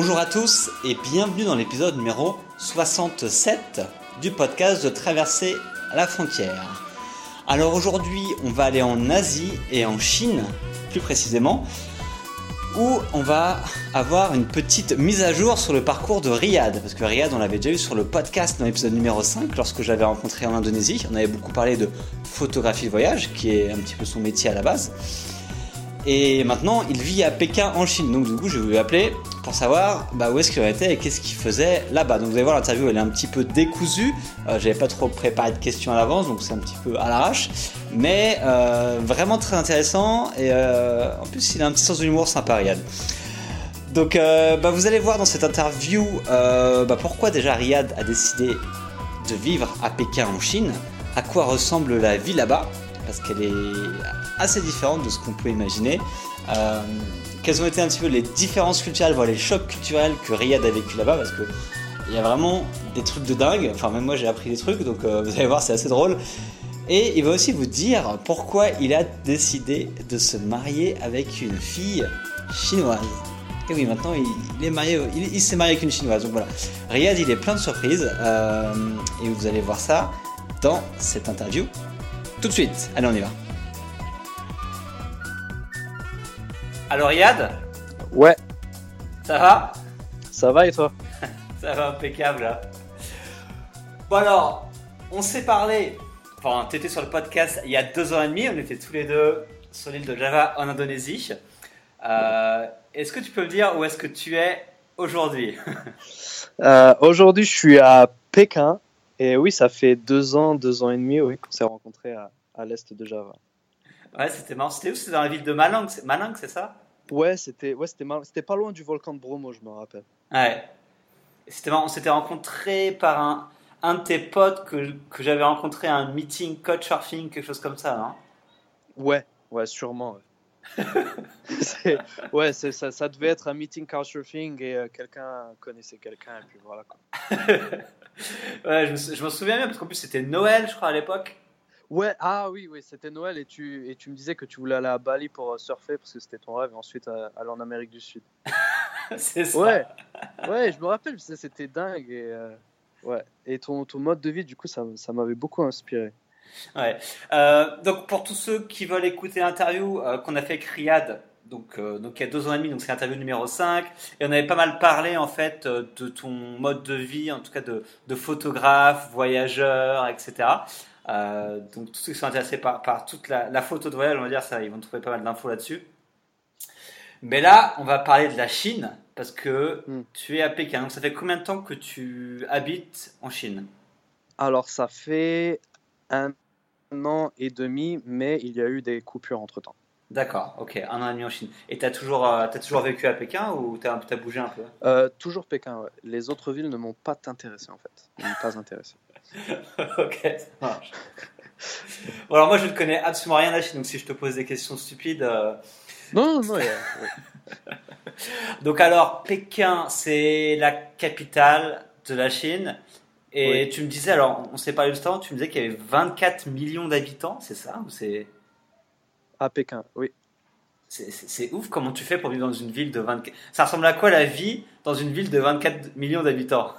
Bonjour à tous et bienvenue dans l'épisode numéro 67 du podcast de Traverser la frontière. Alors aujourd'hui, on va aller en Asie et en Chine, plus précisément, où on va avoir une petite mise à jour sur le parcours de Riyad. Parce que Riyad, on l'avait déjà eu sur le podcast dans l'épisode numéro 5 lorsque j'avais rencontré en Indonésie. On avait beaucoup parlé de photographie de voyage, qui est un petit peu son métier à la base. Et maintenant, il vit à Pékin en Chine. Donc du coup, je vais lui appeler pour savoir bah, où est-ce qu'il était et qu'est-ce qu'il faisait là-bas. Donc vous allez voir, l'interview, elle est un petit peu décousue. Euh, J'avais pas trop préparé de questions à l'avance, donc c'est un petit peu à l'arrache. Mais euh, vraiment très intéressant. Et euh, en plus, il a un petit sens de l'humour sympa, Riyad. Donc bah, vous allez voir dans cette interview bah, pourquoi déjà Riyad a décidé de vivre à Pékin en Chine, à quoi ressemble la vie là-bas, parce qu'elle est assez différente de ce qu'on peut imaginer. Euh, quelles ont été un petit peu les différences culturelles, voire les chocs culturels que Riyad a vécu là-bas, parce que il y a vraiment des trucs de dingue. Enfin, même moi j'ai appris des trucs, donc euh, vous allez voir, c'est assez drôle. Et il va aussi vous dire pourquoi il a décidé de se marier avec une fille chinoise. Et oui, maintenant il, est marié, il s'est marié avec une chinoise. Donc voilà, Riyad il est plein de surprises euh, et vous allez voir ça dans cette interview tout de suite. Allez, on y va. Alors Riyad, Ouais, ça va ça va et toi Ça va impeccable là. Bon alors, on s'est parlé, enfin t'étais sur le podcast il y a deux ans et demi, on était tous les deux sur l'île de Java en Indonésie. Euh, est-ce que tu peux me dire où est-ce que tu es aujourd'hui Euh, Aujourd'hui, je suis à Pékin. Et oui, ça fait deux ans, deux ans et demi oui, qu'on s'est rencontrés à, à l'est de Java. Ouais, c'était marrant. C'était où? C'était dans la ville de Malang, c'est- Malang, c'est ça? Ouais, c'était ouais, c'était pas loin du volcan de Bromo, je me rappelle. Ouais. C'était marrant, on s'était rencontrés par un, un de tes potes que, que j'avais rencontré à un meeting couchsurfing, quelque chose comme ça, Ouais, ouais, sûrement. Ouais, ça, ça devait être un meeting couchsurfing et euh, quelqu'un connaissait quelqu'un et puis voilà. Quoi. Ouais, je me, je m'en souviens bien parce qu'en plus c'était Noël, je crois, à l'époque. Ouais, ah oui, oui, c'était Noël et tu, et tu me disais que tu voulais aller à Bali pour euh, surfer parce que c'était ton rêve et ensuite euh, aller en Amérique du Sud. c'est ça. Ouais, ouais, je me rappelle, c'était dingue. Et, euh, ouais. et ton, ton mode de vie, du coup, ça, ça m'avait beaucoup inspiré. Ouais. Euh, donc pour tous ceux qui veulent écouter l'interview euh, qu'on a fait avec Riyad, donc, donc il y a deux ans et demi, donc c'est l'interview numéro 5, et on avait pas mal parlé en fait de ton mode de vie, en tout cas de, de photographe, voyageur, etc. Euh, donc tous ceux qui sont intéressés par, par toute la, la photo de voyage, on va dire ça, ils vont trouver pas mal d'infos là-dessus. Mais là, on va parler de la Chine, parce que Hmm. tu es à Pékin. Donc ça fait combien de temps que tu habites en Chine? Alors, ça fait un an et demi, mais il y a eu des coupures entre temps. D'accord, ok, un an et demi en Chine. Et t'as toujours, euh, toujours vécu à Pékin ou t'as, t'as bougé un peu? Euh, toujours Pékin, ouais. Les autres villes ne m'ont pas intéressé, en fait. Ne m'ont pas intéressé. Ok, ça marche. Bon, alors moi je ne connais absolument rien de la Chine, donc si je te pose des questions stupides. euh, Non, non, ouais. Donc alors, Pékin, c'est la capitale de la Chine. Et Oui. tu me disais, alors on s'est parlé juste avant, tu me disais qu'il y avait 24 millions d'habitants, c'est ça ou c'est, À Pékin, oui. c'est, ouf comment tu fais pour vivre dans une ville de 24... Ça ressemble à quoi la vie dans une ville de 24 millions d'habitants?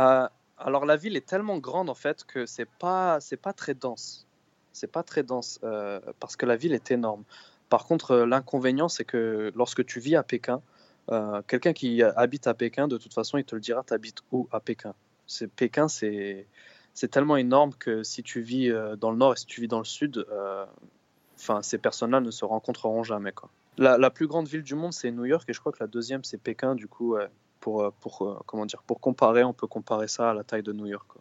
Euh, alors, la ville est tellement grande, en fait, que c'est pas, c'est pas très dense. C'est pas très dense, euh, parce que la ville est énorme. Par contre, euh, l'inconvénient, c'est que lorsque tu vis à Pékin, euh, quelqu'un qui habite à Pékin, de toute façon, il te le dira, t'habites où à Pékin? C'est, Pékin, c'est, c'est tellement énorme que si tu vis dans le nord et si tu vis dans le sud, enfin, ces personnes-là ne se rencontreront jamais. Quoi. La, la plus grande ville du monde, c'est New York, et je crois que la deuxième, c'est Pékin. Du coup, pour, euh, pour, euh, comment dire, pour comparer, on peut comparer ça à la taille de New York. quoi.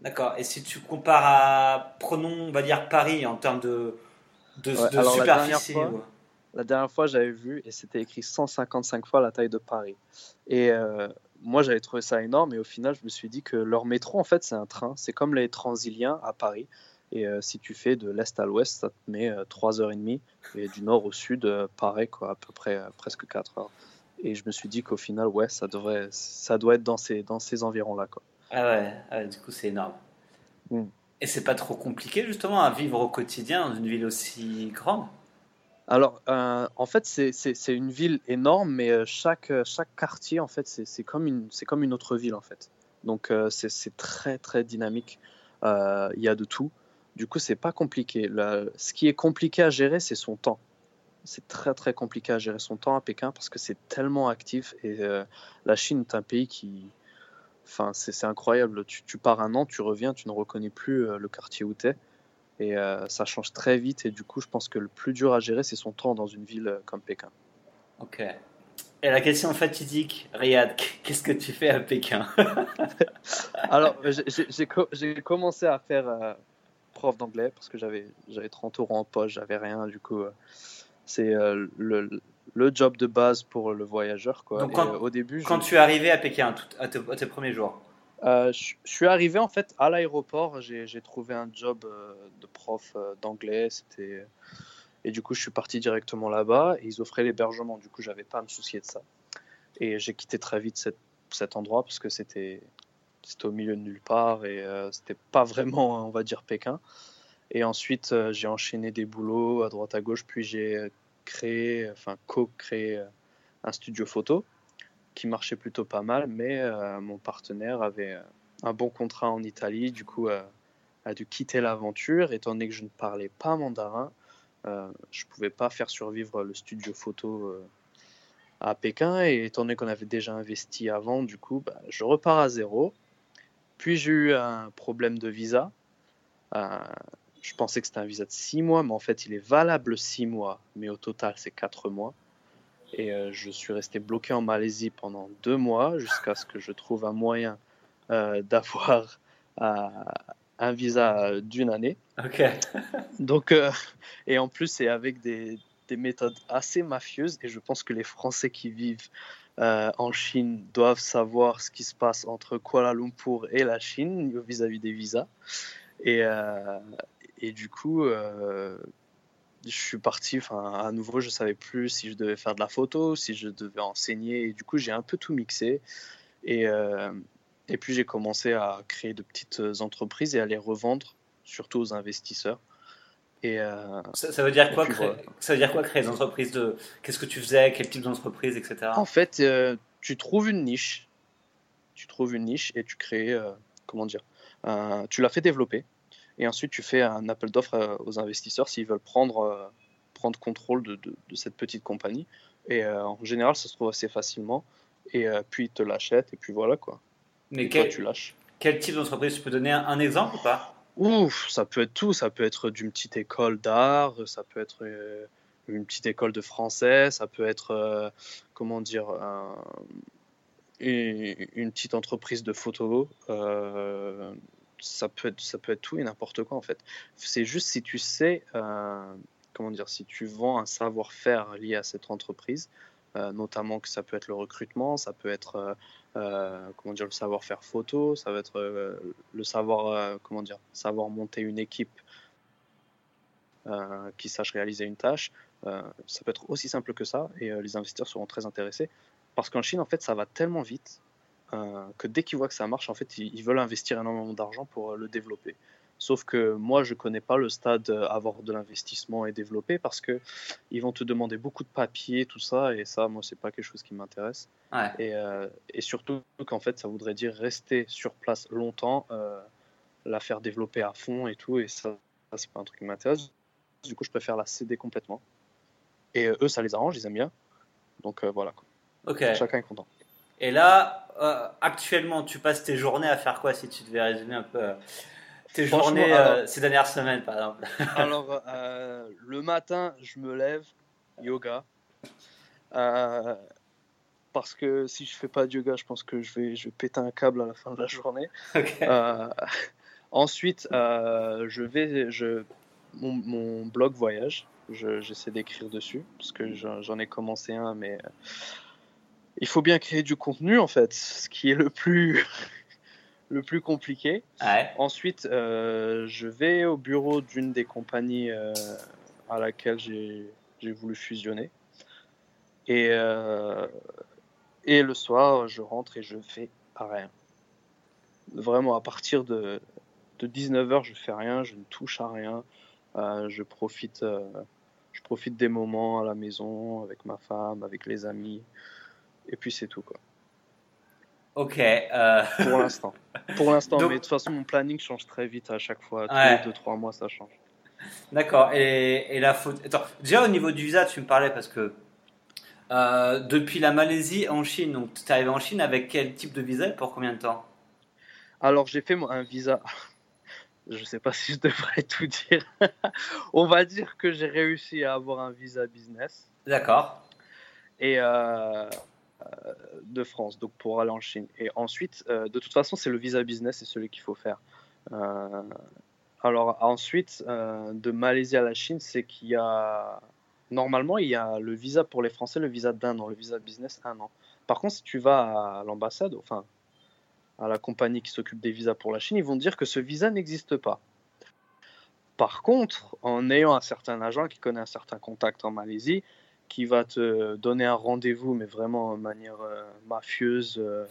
D'accord. Et si tu compares à, prenons, on va dire Paris en termes de, de, Ouais, de alors la dernière superficie. fois- La dernière fois, j'avais vu et c'était écrit 155 fois la taille de Paris. Et euh, moi, j'avais trouvé ça énorme. Et au final, je me suis dit que leur métro, en fait, c'est un train. C'est comme les Transiliens à Paris. Et euh, si tu fais de l'est à l'ouest, ça te met euh, 3h30. Et du nord au sud, euh, pareil, quoi, à peu près euh, presque 4 heures. Et je me suis dit qu'au final, ouais, ça, devrait, ça doit être dans ces, dans ces environs-là. Quoi. Ah ouais, ah ouais, du coup c'est énorme. Mm. Et c'est pas trop compliqué justement à vivre au quotidien dans une ville aussi grande? Alors, euh, en fait, c'est une ville énorme, mais euh, chaque, chaque quartier, en fait, c'est comme, une, comme une autre ville, en fait. Donc, c'est très, très dynamique. Il y a de tout. Du coup, c'est pas compliqué. ce qui est compliqué à gérer, c'est son temps. C'est très, très compliqué à gérer son temps à Pékin parce que c'est tellement actif. Et la Chine est un pays qui, Enfin, c'est incroyable. Tu, pars un an, tu reviens, tu ne reconnais plus euh, le quartier où tu es. Et euh, ça change très vite. Et du coup, je pense que le plus dur à gérer, c'est son temps dans une ville euh, comme Pékin. Ok. Et la question fatidique, Riyad, qu'est-ce que tu fais à Pékin? Alors, j'ai commencé à faire prof d'anglais parce que j'avais 30 euros en poche, j'avais rien. Du coup, c'est le, le job de base pour le voyageur. Quoi. Donc quand, au début, quand tu es arrivé à Pékin, à, tes, premiers jours euh, je, suis arrivé en fait à l'aéroport. J'ai trouvé un job euh, de prof euh, d'anglais. C'était et du coup, je suis parti directement là-bas. Et ils offraient l'hébergement. Du coup, j'avais pas à me soucier de ça. Et j'ai quitté très vite cette, cet endroit parce que c'était c'était au milieu de nulle part et c'était pas vraiment, on va dire, Pékin. Et ensuite, j'ai enchaîné des boulots à droite à gauche. Puis j'ai créé, enfin co-créé euh, un studio photo qui marchait plutôt pas mal, mais euh, mon partenaire avait euh, un bon contrat en Italie, du coup a dû quitter l'aventure, étant donné que je ne parlais pas mandarin, je ne pouvais pas faire survivre le studio photo à Pékin, et étant donné qu'on avait déjà investi avant, du coup, bah, je repars à zéro. Puis j'ai eu un problème de visa je pensais que c'était un visa de 6 mois, mais en fait, il est valable 6 mois, mais au total, c'est 4 mois. Et euh, je suis resté bloqué en Malaisie pendant 2 mois jusqu'à ce que je trouve un moyen euh, d'avoir euh, un visa d'une année. Ok. Donc, et en plus, c'est avec des, des, méthodes assez mafieuses. Et je pense que les Français qui vivent en Chine doivent savoir ce qui se passe entre Kuala Lumpur et la Chine vis-à-vis -vis des visas. Et, et du coup, euh, je suis parti, enfin, à nouveau, je savais plus si je devais faire de la photo, si je devais enseigner. Et du coup, j'ai un peu tout mixé. Et, euh, et puis, j'ai commencé à créer de petites entreprises et à les revendre, surtout aux investisseurs. Et euh, ça, veut dire quoi créer, Ça veut dire quoi créer des entreprises de Qu'est-ce que tu faisais Quel type d'entreprise, etc. En fait, tu trouves une niche. Tu trouves une niche et tu crées, comment dire, tu la fais développer et ensuite, tu fais un appel d'offres euh, aux investisseurs s'ils veulent prendre, euh, prendre contrôle de, de, cette petite compagnie. Et euh, en général, ça se trouve assez facilement. Et puis, ils te l'achètent. Et puis voilà quoi. Mais quel, tu lâches. Quel type d'entreprise? Tu peux donner un, exemple ou pas? Ouf, ça peut être tout. Ça peut être d'une petite école d'art, ça peut être une petite école de français, ça peut être, comment dire, une, petite entreprise de photo, ça peut être, ça peut être tout et n'importe quoi en fait. C'est juste si tu sais, euh, comment dire, si tu vends un savoir-faire lié à cette entreprise, euh, notamment que ça peut être le recrutement, ça peut être euh, comment dire le savoir-faire photo, ça va être le savoir comment dire savoir monter une équipe qui sache réaliser une tâche. ça peut être aussi simple que ça et les investisseurs seront très intéressés parce qu'en Chine en fait ça va tellement vite euh, que dès qu'ils voient que ça marche, en fait, ils, veulent investir énormément d'argent pour euh, le développer. Sauf que moi, je connais pas le stade euh, avoir de l'investissement et développer parce que ils vont te demander beaucoup de papiers, tout ça, et ça, moi, c'est pas quelque chose qui m'intéresse. Et, et, surtout qu'en fait, ça voudrait dire rester sur place longtemps, la faire développer à fond et tout, et ça, ça c'est pas un truc qui m'intéresse. Du coup, je préfère la céder complètement. Et eux, ça les arrange, ils aiment bien. Donc voilà. Quoi. Chacun est content. Et là, euh, actuellement, tu passes tes journées à faire quoi si tu devais résumer un peu euh, tes journées euh, ces dernières semaines, par exemple Alors, le matin, je me lève, yoga. parce que si je fais pas de yoga, je pense que je vais, je vais péter un câble à la fin de la journée. ensuite, je vais, je, mon, mon blog voyage, j'essaie d'écrire dessus parce que j'en ai commencé un, mais il faut bien créer du contenu en fait, ce qui est le plus le plus compliqué. Ensuite, euh, je vais au bureau d'une des compagnies euh, à laquelle j'ai voulu fusionner. Et, euh, et le soir, je rentre et je fais rien. Vraiment, à partir de, de 19h, je fais rien, je ne touche à rien. je profite je profite des moments à la maison, avec ma femme, avec les amis. Et puis c'est tout, quoi. Ok. Euh... Pour l'instant. Pour l'instant, mais de toute façon, mon planning change très vite à chaque fois. Tous les 2-3 mois, ça change. D'accord. Et, et, la faute. Attends, déjà au niveau du visa, tu me parlais parce que euh, depuis la Malaisie en Chine, donc tu es arrivé en Chine avec quel type de visa et pour combien de temps? Alors j'ai fait un visa. Je sais pas si je devrais tout dire. On va dire que j'ai réussi à avoir un visa business. D'accord. Et euh, de France, donc pour aller en Chine. Et ensuite, euh, de toute façon, c'est le visa business, c'est celui qu'il faut faire. Euh, alors ensuite, de Malaisie à la Chine, c'est qu'il y a normalement il y a le visa pour les Français, le visa d'un an, le visa business un an. Par contre, si tu vas à l'ambassade, enfin à la compagnie qui s'occupe des visas pour la Chine, ils vont dire que ce visa n'existe pas. Par contre, en ayant un certain agent qui connaît un certain contact en Malaisie, qui va te donner un rendez-vous, mais vraiment de manière euh, mafieuse. Euh,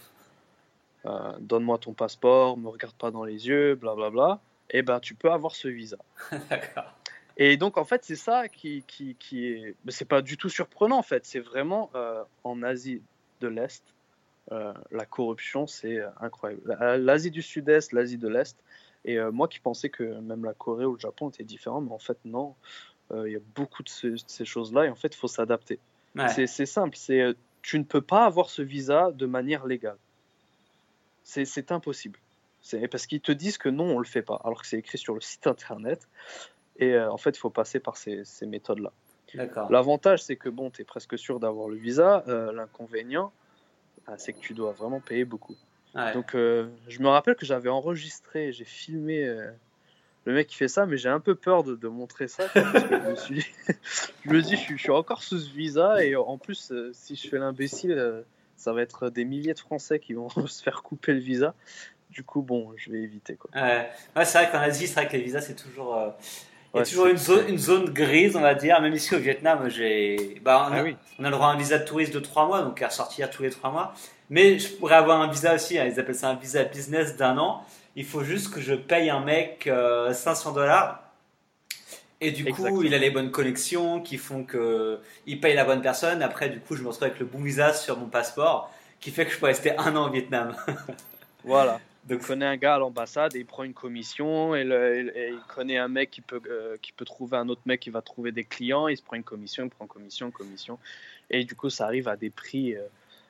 euh, donne-moi ton passeport, me regarde pas dans les yeux, blablabla. Bla, bla, et ben tu peux avoir ce visa. Et donc en fait c'est ça qui, qui, qui est, c'est pas du tout surprenant en fait. C'est vraiment en Asie de l'Est, la corruption c'est incroyable. L'Asie du Sud-Est, l'Asie de l'Est. Et moi qui pensais que même la Corée ou le Japon étaient différents, mais en fait non. Euh, il y a beaucoup de, ces choses-là et en fait, il faut s'adapter. C'est simple, c'est euh, tu ne peux pas avoir ce visa de manière légale. C'est impossible. Parce qu'ils te disent que non, on ne le fait pas, alors que c'est écrit sur le site internet. Et euh, en fait, il faut passer par ces, ces méthodes-là. L'avantage, c'est que bon, tu es presque sûr d'avoir le visa. L'inconvénient, bah, c'est que tu dois vraiment payer beaucoup. Donc, je me rappelle que j'avais enregistré, j'ai filmé le mec qui fait ça, mais j'ai un peu peur de, montrer ça. je me suis, je me dis, je suis, encore sous ce visa et en plus, euh, si je fais l'imbécile, euh, ça va être des milliers de Français qui vont se faire couper le visa. Du coup, bon, je vais éviter. Quoi. Ouais. c'est vrai qu'en Asie, c'est vrai que les visas, c'est toujours. Euh, il y a toujours une zone, une zone, grise, on va dire. Même ici au Vietnam, j'ai, bah, on, a, ah on a le droit à un visa de touriste de 3 mois, donc à ressortir tous les 3 mois. Mais je pourrais avoir un visa aussi, hein, ils appellent ça un visa business d'un an. Il faut juste que je paye un mec 500 euh, dollars. Et du coup, il a les bonnes connexions qui font que il paye la bonne personne. Après, du coup, je me retrouve avec le bon visa sur mon passeport qui fait que je peux rester un an au Vietnam. voilà. Donc, il connaît un gars à l'ambassade et il prend une commission et, il connaît un mec qui peut, euh, qui peut trouver un autre mec qui va trouver des clients. Il se prend une commission, il prend commission, commission. Et du coup, ça arrive à des prix. Euh,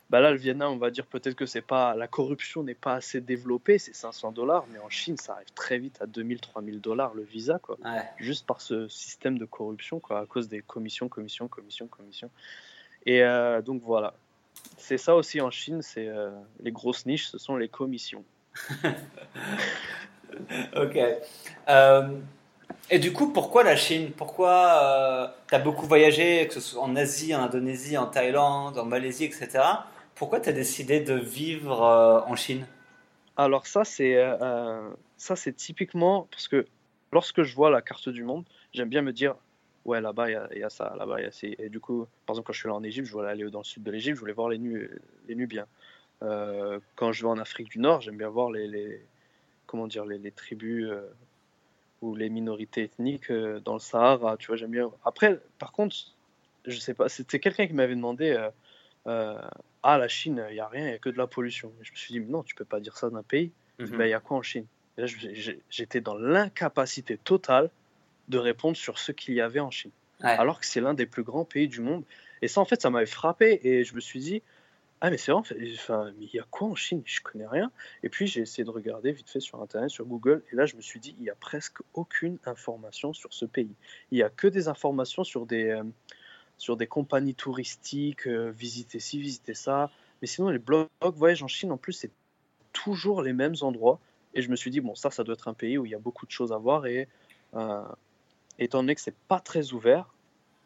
bah là, le Vietnam, on va dire peut-être que c'est pas la corruption n'est pas assez développée, c'est 500 dollars, mais en Chine, ça arrive très vite à 2000, 3000 dollars le visa, quoi. Juste par ce système de corruption, quoi, à cause des commissions, commissions, commissions, commissions. Et euh, donc voilà, c'est ça aussi en Chine, c'est euh, les grosses niches, ce sont les commissions. ok. Euh, et du coup, pourquoi la Chine? Pourquoi tu as beaucoup voyagé, que ce soit en Asie, en Indonésie, en Thaïlande, en Malaisie, etc. Pourquoi tu as décidé de vivre euh, en Chine? Alors ça, c'est euh, c'est typiquement parce que lorsque je vois la carte du monde, j'aime bien me dire ouais là-bas il y, a ça, là-bas il y a ça. Et du coup, par exemple quand je suis là en Égypte, je voulais aller dans le sud de l'Égypte, je voulais voir les, nu les Nubiens. Euh, quand je vais en Afrique du Nord, j'aime bien voir les, comment dire les, tribus ou les minorités ethniques dans le Sahara. Tu vois, j'aime bien. Après, par contre, je sais pas, c'était quelqu'un qui m'avait demandé euh, ah la Chine, il y a rien, il y a que de la pollution. je me suis dit mais non, tu peux pas dire ça d'un pays. Mhm. Ben, il y a quoi en Chine? Et là, j'étais dans l'incapacité totale de répondre sur ce qu'il y avait en Chine, alors que c'est l'un des plus grands pays du monde. Et ça, en fait, ça m'avait frappé et je me suis dit ah mais c'est vrai, enfin, mais il y a quoi en Chine? Je connais rien. Et puis j'ai essayé de regarder vite fait sur Internet, sur Google, et là je me suis dit, il y a presque aucune information sur ce pays. Il y a que des informations sur des, euh, sur des compagnies touristiques, euh, visiter ci, visiter ça. Mais sinon, les blogs voyage en Chine, en plus, c'est toujours les mêmes endroits. Et je me suis dit, bon, ça, ça doit être un pays où il y a beaucoup de choses à voir. Et euh, étant donné que c'est pas très ouvert,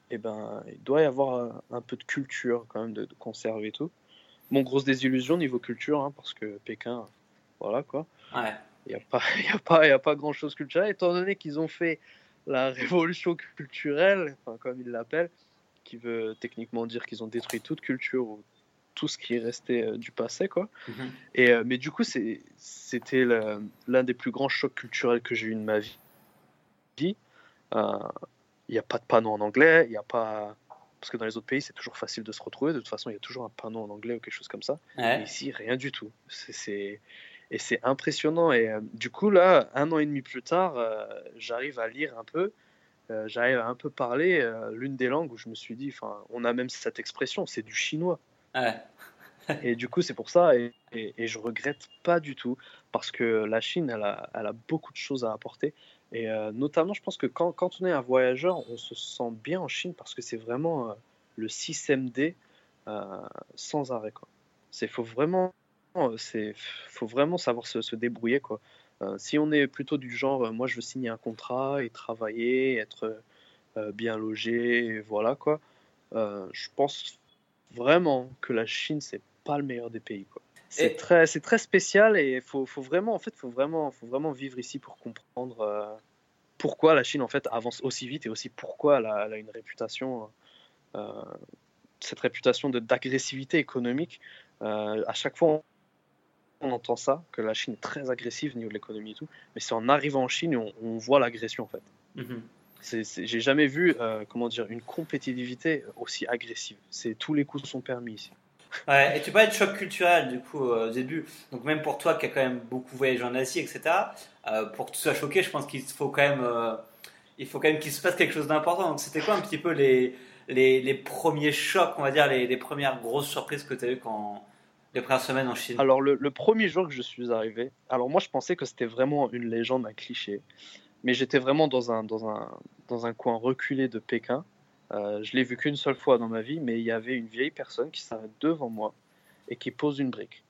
et eh ben, il doit y avoir euh, un, peu de culture quand même, de, conserver et tout. Bon, grosse désillusion niveau culture, hein, parce que Pékin, voilà quoi. Ouais. Il n'y a, pas, y a, pas, y a pas grand chose culturelle, étant donné qu'ils ont fait la révolution culturelle, enfin, comme ils l'appellent, qui veut techniquement dire qu'ils ont détruit toute culture ou tout ce qui est resté euh, du passé quoi. Mhm. Et euh, mais du coup c'était l'un des plus grands chocs culturels que j'ai eu de ma vie. Euh, il n'y a pas de panneau en anglais, il n'y a pas. Parce que dans les autres pays, c'est toujours facile de se retrouver. De toute façon, il y a toujours un panneau en anglais ou quelque chose comme ça. Ouais. ici, rien du tout. C'est et c'est impressionnant. Et euh, du coup, là, un an et demi plus tard, euh, j'arrive à lire un peu. Euh, j'arrive à un peu parler euh, l'une des langues où je me suis dit, enfin, on a même cette expression, c'est du chinois. Ouais. Et du coup, c'est pour ça, et, et, et je regrette pas du tout, parce que la Chine, elle a, elle a beaucoup de choses à apporter. Et euh, notamment, je pense que quand, quand on est un voyageur, on se sent bien en Chine parce que c'est vraiment le 6MD euh, sans arrêt. C'est faut vraiment, faut vraiment savoir se, se débrouiller. Quoi. Euh, si on est plutôt du genre, euh, moi je veux signer un contrat et travailler, être euh, bien logé, voilà quoi. je pense vraiment que la Chine c'est pas le meilleur des pays. Quoi. C'est Et- très, c'est très spécial et faut, faut vraiment, en fait, faut vraiment, faut vraiment vivre ici pour comprendre pourquoi la Chine en fait avance aussi vite et aussi pourquoi elle a, elle a une réputation, euh, cette réputation de d'agressivité économique. Euh, à chaque fois, on, entend ça, que la Chine est très agressive au niveau de l'économie et tout, mais c'est en arrivant en Chine on, on voit l'agression en fait. Mhm. J'ai jamais vu, euh, comment dire, une compétitivité aussi agressive. C'est tous les coups sont permis ici. Ouais, et tu parlais de choc culturel du coup euh, au début. Donc même pour toi qui as quand même beaucoup voyagé en Asie, etc. euh, pour que tu sois choqué, je pense qu'il faut quand même, euh, il faut quand même qu'il se passe quelque chose d'important. Donc c'était quoi un petit peu les, les, les premiers chocs, on va dire les, les premières grosses surprises que tu as eues quand les premières semaines en Chine Alors le, le premier jour que je suis arrivé, alors moi je pensais que c'était vraiment une légende, un cliché, mais j'étais vraiment dans un, dans, un, dans un coin reculé de Pékin. Euh, je l'ai vu qu'une seule fois dans ma vie, mais il y avait une vieille personne qui s'arrête devant moi et qui pose une brique.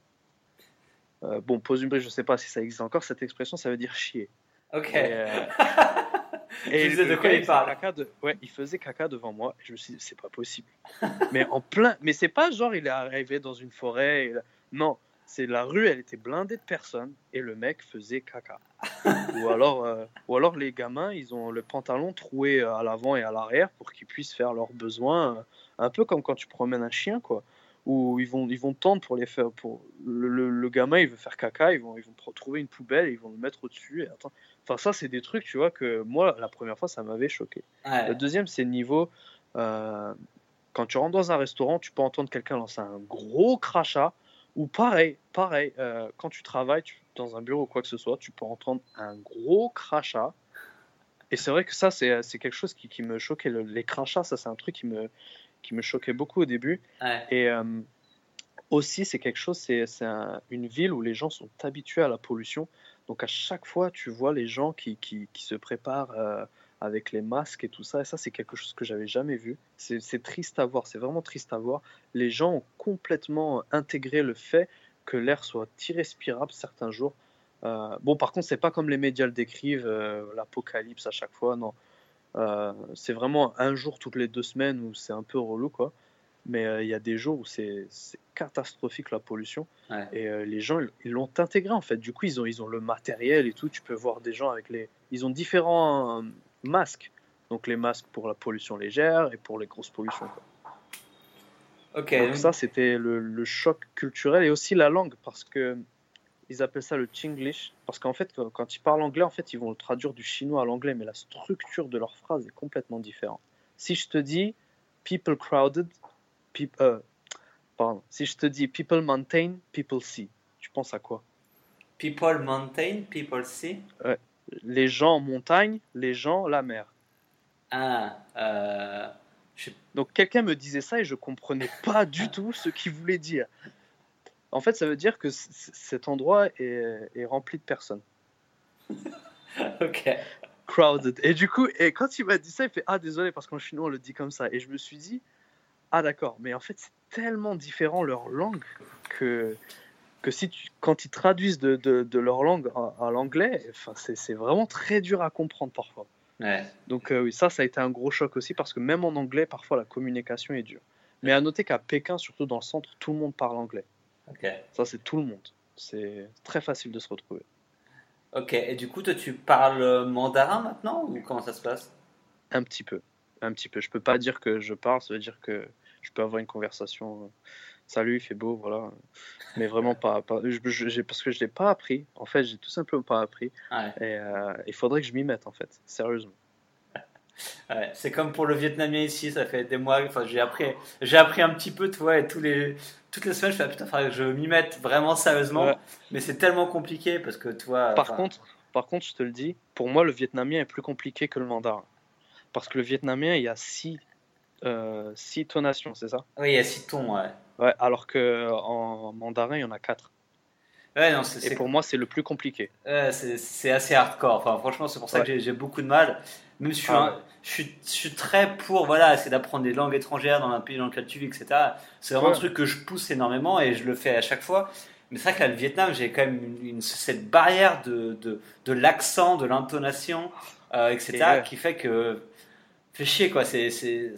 Euh, bon, pose une brique, je sais pas si ça existe encore, cette expression, ça veut dire chier. Ok. Euh, Je de quoi il faisait parle. caca de- Ouais, il faisait caca devant moi. Et je me suis dit, c'est pas possible. mais en plein. Mais c'est pas genre, il est arrivé dans une forêt. et Non, c'est la rue, elle était blindée de personnes. Et le mec faisait caca. ou, alors, euh, ou alors, les gamins, ils ont le pantalon troué à l'avant et à l'arrière pour qu'ils puissent faire leurs besoins. euh, Un peu comme quand tu promènes un chien, quoi. Où ils vont, ils vont tendre pour les faire. Pour... Le, le- le gamin, il veut faire caca, ils vont, ils vont trouver une poubelle, et ils vont le mettre au-dessus. Et attends. Enfin, ça, c'est des trucs, tu vois, que moi, la première fois, ça m'avait choqué. Ouais. Le deuxième, c'est le niveau. euh, quand tu rentres dans un restaurant, tu peux entendre quelqu'un lancer un gros crachat. Ou pareil, pareil, euh, quand tu travailles tu- dans un bureau ou quoi que ce soit, tu peux entendre un gros crachat. Et c'est vrai que ça, c'est c'est quelque chose qui, qui me choquait. Le- les crachats, ça, c'est un truc qui me, qui me choquait beaucoup au début. Ouais. Et euh, aussi, c'est quelque chose, c'est un- une ville où les gens sont habitués à la pollution. Donc à chaque fois, tu vois les gens qui, qui, qui se préparent euh, avec les masques et tout ça. Et ça, c'est quelque chose que j'avais jamais vu. C'est c'est triste à voir, c'est vraiment triste à voir. Les gens ont complètement intégré le fait que l'air soit irrespirable certains jours. Euh, bon, par contre, c'est pas comme les médias le décrivent, euh, l'apocalypse à chaque fois, non. Euh, c'est vraiment un jour toutes les deux semaines où c'est un peu relou, quoi. Mais euh, il y a des jours où c'est catastrophique la pollution. Ouais. Et euh, les gens, ils- l'ont intégré en fait. Du coup, ils ont, ils ont le matériel et tout. Tu peux voir des gens avec les. Ils ont différents masques. Donc les masques pour la pollution légère et pour les grosses pollutions. quoi. Ok. Donc donc- ça, c'était le, le choc culturel et aussi la langue parce que ils appellent ça le Chinglish parce qu'en fait, quand- ils parlent anglais, en fait, ils vont le traduire du chinois à l'anglais, mais la structure de leur phrase est complètement différente. Si je te dis people crowded, peop- euh, pardon, si je te dis people mountain, people see, tu penses à quoi? People mountain, people sea. Les gens montagne, les gens la mer. Ah, euh, je Donc quelqu'un me disait ça et je comprenais pas du tout ce qu'il voulait dire. En fait, ça veut dire que cet endroit est, est rempli de personnes. ok. Crowded. Et du coup, et quand il m'a dit ça, il fait Ah, désolé, parce qu'en chinois, on le dit comme ça. Et je me suis dit Ah, d'accord, mais en fait, c'est tellement différent leur langue que, que si tu, quand ils traduisent de, de, de leur langue à, à l'anglais, c'est vraiment très dur à comprendre parfois. Ouais. Donc euh, oui, ça, ça a été un gros choc aussi parce que même en anglais, parfois la communication est dure. Mais à noter qu'à Pékin, surtout dans le centre, tout le monde parle anglais. Ok. Ça, c'est tout le monde. C'est très facile de se retrouver. Ok. Et du coup, toi, tu parles mandarin maintenant ou comment ça se passe? Un petit peu. Un petit peu. Je peux pas dire que je parle, ça veut dire que je peux avoir une conversation. euh, Salut, il fait beau, voilà. Mais vraiment pas. pas je- je- j'ai- parce que je l'ai pas appris. En fait, j'ai tout simplement pas appris. Ouais. Et euh, il faudrait que je m'y mette, en fait. Sérieusement. c'est comme pour le Vietnamien ici, ça fait des mois. Enfin, j'ai appris, j'ai appris un petit peu, tu vois, et tous les, toutes les semaines, je fais ah, putain, faudrait que je m'y mette vraiment sérieusement. Mais c'est tellement compliqué parce que toi. Par contre, par contre, je te le dis, pour moi, le vietnamien est plus compliqué que le mandarin. Parce que le vietnamien, il y a six, euh, six tonations, c'est ça? Oui, il y a six tons, ouais. Ouais, alors qu'en mandarin, il y en a quatre. Ouais, non, Et pour moi, c'est le plus compliqué. c'est assez hardcore. Enfin, franchement, c'est pour ça que j'ai beaucoup de mal. Même si ah je, suis, je, suis, très pour voilà, c'est d'apprendre des langues étrangères dans un pays dans lequel tu vis, etc. C'est vraiment un truc que je pousse énormément et je le fais à chaque fois. Mais c'est vrai que là, le Vietnam, j'ai quand même une, cette barrière de, l'accent, de l'intonation, euh, etc., qui fait que fait chier quoi. C'est, c'est,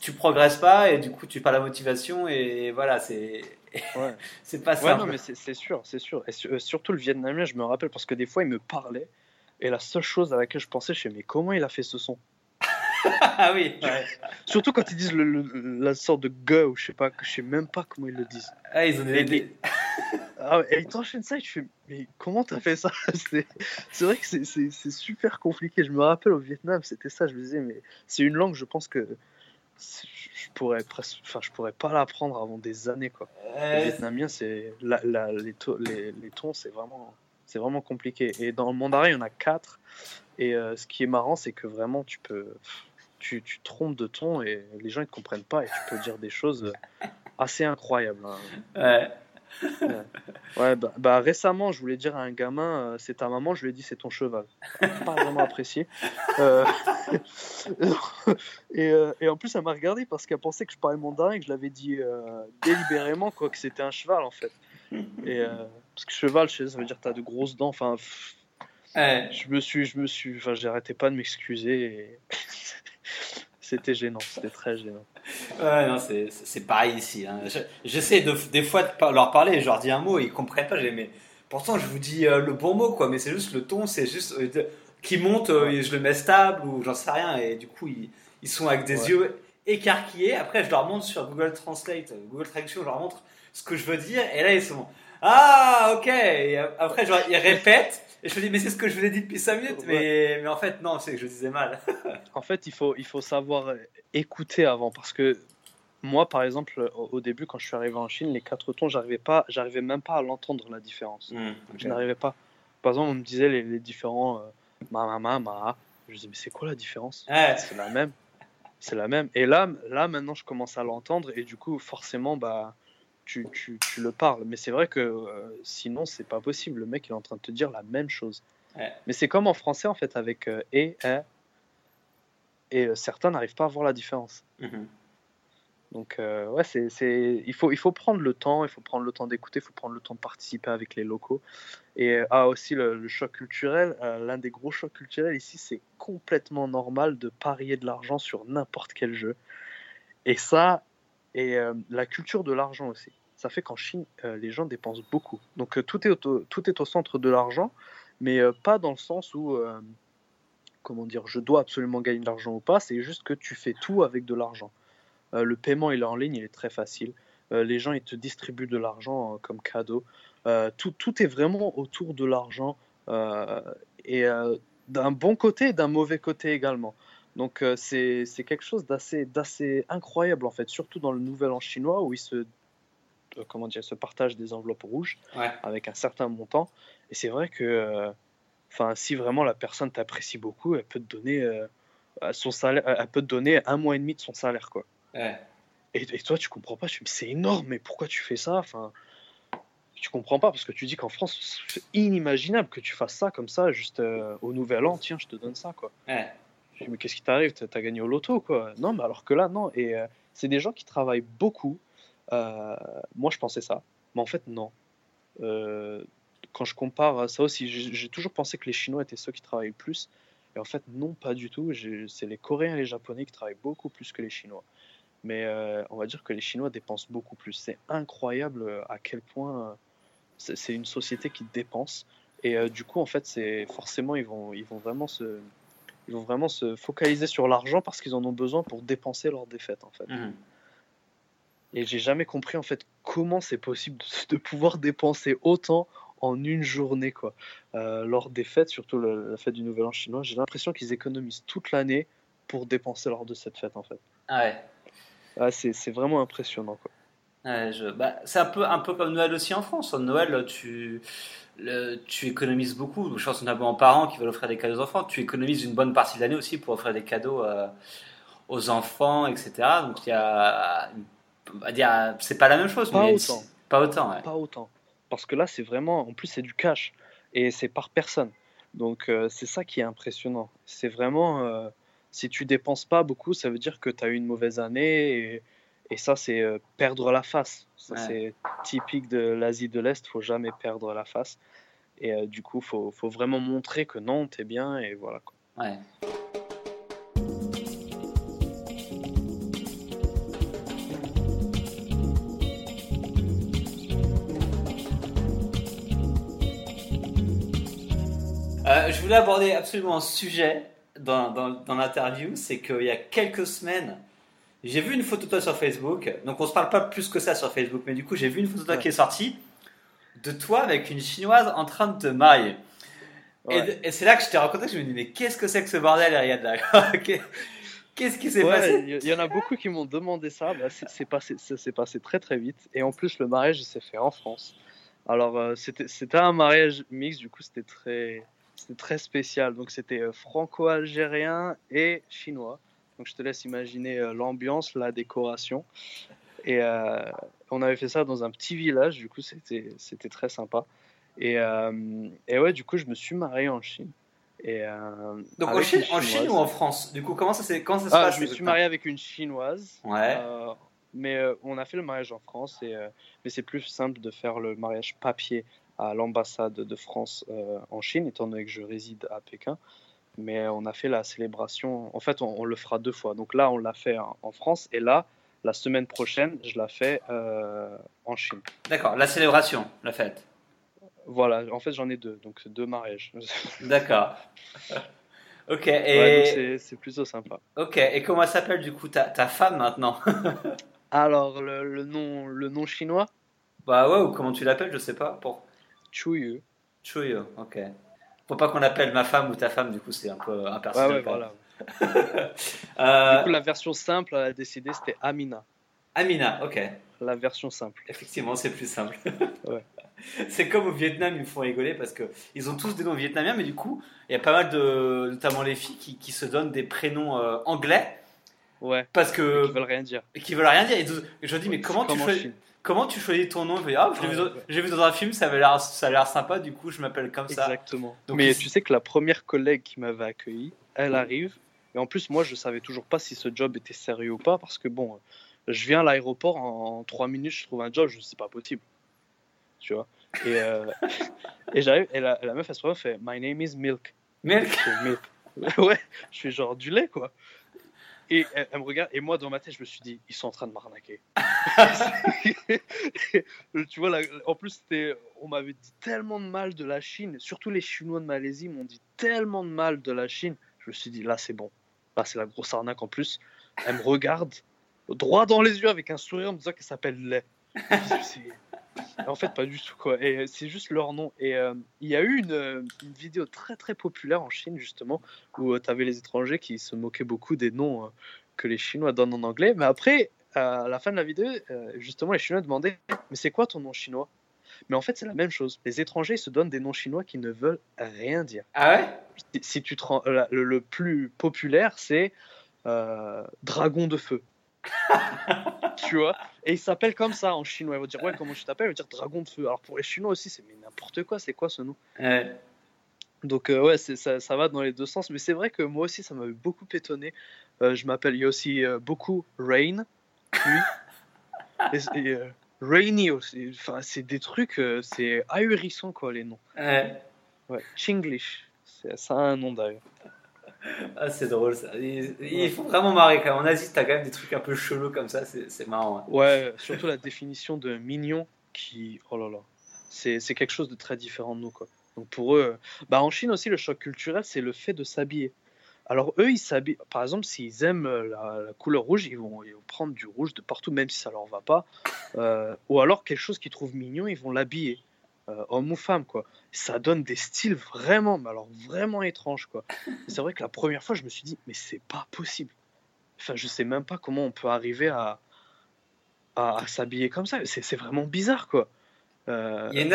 tu progresses pas et du coup tu pas la motivation et voilà, c'est ouais. c'est pas ça. non, mais c'est, sûr, c'est sûr. Et euh, surtout le vietnamien, je me rappelle parce que des fois il me parlait et la seule chose à laquelle je pensais, je me mais comment il a fait ce son ah oui. Surtout quand ils disent le, la sorte de gueux ou je sais pas, je sais même pas comment ils le disent. Ah, ils ont des. ah, et ils t'enchaînent ça et tu fais, mais comment t'as fait ça C'est vrai que c'est super compliqué. Je me rappelle au Vietnam, c'était ça, je me disais, mais c'est une langue, je pense que je pourrais presque, enfin, je pourrais pas l'apprendre avant des années, quoi. Le vietnamien, c'est. La, la, les, les, les tons, c'est vraiment c'est vraiment compliqué. Et dans le mandarin, il y en a quatre. Et euh, ce qui est marrant, c'est que vraiment, tu peux. Tu, tu trompes de ton et les gens ne comprennent pas et tu peux dire des choses assez incroyables. Hein. Ouais. ouais. bah, bah, récemment, je voulais dire à un gamin, euh, c'est ta maman, je lui ai dit c'est ton cheval. Pas vraiment apprécié. Euh, et, et, en plus, elle m'a regardé parce qu'elle pensait que je parlais mandarin et que je l'avais dit délibérément, quoi, que c'était un cheval en fait. Et, parce que cheval, ça veut dire que tu as de grosses dents. Enfin, je me suis, je me suis, enfin, j'arrêtais pas de m'excuser. Et... c'était gênant, c'était très gênant. Ouais, non, c'est pareil ici. Hein. J'essaie de, des fois de leur parler, je leur dis un mot, ils comprennent pas. Mais pourtant, je vous dis euh, le bon mot, quoi. Mais c'est juste le ton, c'est juste euh, qui monte, euh, je le mets stable ou j'en sais rien. Et du coup, ils, ils sont avec des yeux écarquillés. Après, je leur montre sur Google Translate, Google Traduction, je leur montre ce que je veux dire. Et là, ils sont ah, ok. après, genre, il répète. Et je me dis, mais c'est ce que je vous ai dit depuis 5 minutes. Mais, mais en fait, non, c'est que je disais mal. en fait, il faut, il faut savoir écouter avant. Parce que moi, par exemple, au, début, quand je suis arrivé en Chine, les quatre tons, j'arrivais pas, j'arrivais même pas à l'entendre la différence. Hmm, je n'arrivais pas. Par exemple, on me disait les, les différents euh, ma, ma, ma, ma. Je disais, mais c'est quoi la différence? C'est la même. C'est la même. Et là, là, maintenant, je commence à l'entendre. Et du coup, forcément, bah tu, tu, tu le parles. Mais c'est vrai que euh, sinon, c'est pas possible. Le mec, il est en train de te dire la même chose. Mais c'est comme en français, en fait, avec euh, et, et. Et euh, certains n'arrivent pas à voir la différence. Mhm. Donc, ouais, c'est, c'est, il, faut, il faut prendre le temps, il faut prendre le temps d'écouter, il faut prendre le temps de participer avec les locaux. Et ah, aussi le, choc culturel, l'un des gros chocs culturels ici, c'est complètement normal de parier de l'argent sur n'importe quel jeu. Et ça, et la culture de l'argent aussi ça fait qu'en Chine, euh, les gens dépensent beaucoup. Donc euh, tout, est au, tout est au centre de l'argent, mais euh, pas dans le sens où, comment dire, je dois absolument gagner de l'argent ou pas, c'est juste que tu fais tout avec de l'argent. le paiement, il est en ligne, il est très facile. les gens, ils te distribuent de l'argent comme cadeau. tout, tout est vraiment autour de l'argent, et d'un bon côté et d'un mauvais côté également. Donc c'est quelque chose d'assez incroyable en fait, surtout dans le Nouvel An chinois où ils se euh, comment dire, se partage des enveloppes rouges avec un certain montant. Et c'est vrai que, euh, enfin, si vraiment la personne t'apprécie beaucoup, elle peut te donner euh, son salaire, elle peut te donner un mois et demi de son salaire, quoi. Et, toi, tu comprends pas. Tu c'est énorme, mais pourquoi tu fais ça Enfin, tu comprends pas parce que tu dis qu'en France, c'est inimaginable que tu fasses ça comme ça, juste au Nouvel An. Tiens, je te donne ça, quoi. Ouais. mais qu'est-ce qui t'arrive T'as gagné au loto, quoi. Non, mais alors que là, non. Et c'est des gens qui travaillent beaucoup euh, moi, je pensais ça. Mais en fait, non. Euh, quand je compare ça aussi, j'ai toujours pensé que les Chinois étaient ceux qui travaillent le plus. Et en fait, non, pas du tout. C'est les Coréens et les Japonais qui travaillent beaucoup plus que les Chinois. Mais euh, on va dire que les Chinois dépensent beaucoup plus. C'est incroyable à quel point c'est une société qui dépense. Et du coup, en fait, c'est forcément ils vont, ils vont vraiment se, ils vont vraiment se focaliser sur l'argent parce qu'ils en ont besoin pour dépenser leur défaite, en fait. Mmh. Et j'ai jamais compris en fait comment c'est possible de, pouvoir dépenser autant en une journée quoi. Euh, lors des fêtes, surtout la, fête du Nouvel An chinois, j'ai l'impression qu'ils économisent toute l'année pour dépenser lors de cette fête en fait. Ah ouais. Ah, c'est vraiment impressionnant quoi. Ouais, je... bah, c'est un peu, un peu comme Noël aussi en France. En Noël, tu, le, tu économises beaucoup. Je pense qu'on a beaucoup de parents qui veulent offrir des cadeaux aux enfants. Tu économises une bonne partie de l'année aussi pour offrir des cadeaux euh, aux enfants, etc. Donc il y a, dire, c'est pas la même chose. Pas autant. Pas autant. Ouais. Pas autant. Parce que là, c'est vraiment, en plus, c'est du cash et c'est par personne. Donc euh, c'est ça qui est impressionnant. C'est vraiment, euh, si tu dépenses pas beaucoup, ça veut dire que tu as eu une mauvaise année et, et ça, c'est euh, perdre la face. Ça, c'est typique de l'Asie de l'Est, faut jamais perdre la face. Et du coup, faut, faut vraiment montrer que non, t'es bien et voilà. Quoi. Ouais. Euh, je voulais aborder absolument un sujet dans, dans, l'interview, c'est qu'il y a quelques semaines, j'ai vu une photo de toi sur Facebook, donc on se parle pas plus que ça sur Facebook, mais du coup j'ai vu une photo de toi qui est sortie, de toi avec une chinoise en train de te marier. Et, c'est là que je t'ai rencontré, je me dis mais qu'est-ce que c'est que ce bordel, Ariad Qu'est-ce qui s'est passé? Il y, en a beaucoup qui m'ont demandé ça, bah, c'est passé, ça s'est passé très très vite, et en plus le mariage s'est fait en France. Alors euh, c'était un mariage mixte, du coup c'était très c'était très spécial. Donc c'était euh, franco-algérien et chinois. Donc je te laisse imaginer euh, l'ambiance, la décoration. Et euh, on avait fait ça dans un petit village, du coup c'était c'était très sympa. Et, et, ouais, du coup je me suis marié en Chine. Et, Donc en Chine, en Chine, ou en France? Du coup, comment ça, comment ça se ah, passe Je me suis marié avec une chinoise. Ouais. mais on a fait le mariage en France, et, mais c'est plus simple de faire le mariage papier à l'ambassade de France euh, en Chine, étant donné que je réside à Pékin. Mais on a fait la célébration, en fait, on, le fera deux fois. Donc là, on l'a fait en, France, et là, la semaine prochaine, je la fais euh, en Chine. D'accord, la célébration, la fête. Voilà, en fait, j'en ai deux, donc deux mariages. D'accord. ok, et. c'est plutôt sympa. Ok, et comment s'appelle du coup ta, ta femme maintenant? Alors, le, nom, le nom chinois? Bah ouais, ou comment tu l'appelles, je sais pas. Pour... Chuyu. Chuyu, ok. Faut pas qu'on appelle ma femme ou ta femme, du coup, c'est un peu impersonnel. Ouais, voilà. euh... Du coup, la version simple, elle a décidé, c'était Amina. Amina, ok. La version simple. Effectivement, c'est plus simple. ouais. C'est comme au Vietnam, ils me font rigoler parce que ils ont tous des noms vietnamiens, mais du coup, il y a pas mal de, notamment les filles, qui, qui se donnent des prénoms euh, anglais. Ouais. Parce que. qui veulent rien dire. Et qui veulent rien dire. Et je dis, mais comment tu fais comment tu choisis ton nom ah, j'ai vu, dans un film, ça avait ça a l'air sympa, du coup je m'appelle comme ça. Exactement. Mais tu sais que la première collègue qui m'avait accueilli, elle arrive, et en plus moi je savais toujours pas si ce job était sérieux ou pas, parce que bon, je viens à l'aéroport en, trois minutes, je trouve un job, je sais pas possible, tu vois? Et, euh, et j'arrive, et la, meuf elle se fait, My name is Milk. Milk. ouais, je suis genre du lait quoi. Et elle, me regarde, et moi dans ma tête, je me suis dit, ils sont en train de m'arnaquer. tu vois, en plus, on m'avait dit tellement de mal de la Chine, surtout les Chinois de Malaisie m'ont dit tellement de mal de la Chine. Je me suis dit, là, c'est bon. Là, c'est la grosse arnaque en plus. Elle me regarde droit dans les yeux avec un sourire en me disant qu'elle s'appelle Lait. En fait, pas du tout, quoi. Et c'est juste leur nom. Et euh, il y a eu une, vidéo très très populaire en Chine, justement, où euh, tu avais les étrangers qui se moquaient beaucoup des noms euh, que les Chinois donnent en anglais. Mais après, à la fin de la vidéo, justement, les Chinois demandaient Mais c'est quoi ton nom chinois? Mais en fait, c'est la même chose. Les étrangers se donnent des noms chinois qui ne veulent rien dire. Ah ouais? Si, tu te rends, le, plus populaire, c'est Dragon de feu. tu vois Et il s'appelle comme ça en chinois. Il va dire, ouais, comment tu t'appelles? Il va dire dragon de feu. Alors pour les chinois aussi, c'est mais n'importe quoi, c'est quoi ce nom? Donc euh, ouais, ça, ça, va dans les deux sens. Mais c'est vrai que moi aussi, ça m'avait beaucoup étonné. Euh, je m'appelle, il y a aussi euh, beaucoup Rain, et, Rainy aussi. Enfin, c'est des trucs, c'est ahurissant quoi les noms. Ouais. Ouais, Chinglish. Ça a un nom d'ailleurs. Ah, c'est drôle ça. Il, faut vraiment marrer quand même. En Asie, t'as quand même des trucs un peu chelous comme ça, c'est marrant. Ouais. surtout la définition de mignon qui. Oh là là. C'est quelque chose de très différent de nous, quoi. Donc pour eux. Bah en Chine aussi, le choc culturel, c'est le fait de s'habiller. Alors eux, ils s'habillent. Par exemple, s'ils aiment la, couleur rouge, ils vont, prendre du rouge de partout, même si ça leur va pas. Euh, ou alors quelque chose qu'ils trouvent mignon, ils vont l'habiller. Euh, homme ou femme, quoi. Ça donne des styles vraiment, mais alors vraiment étranges, quoi. C'est vrai que la première fois, je me suis dit, mais c'est pas possible. Enfin, je sais même pas comment on peut arriver à, à, s'habiller comme ça. C'est vraiment bizarre, quoi. Euh, Il y a une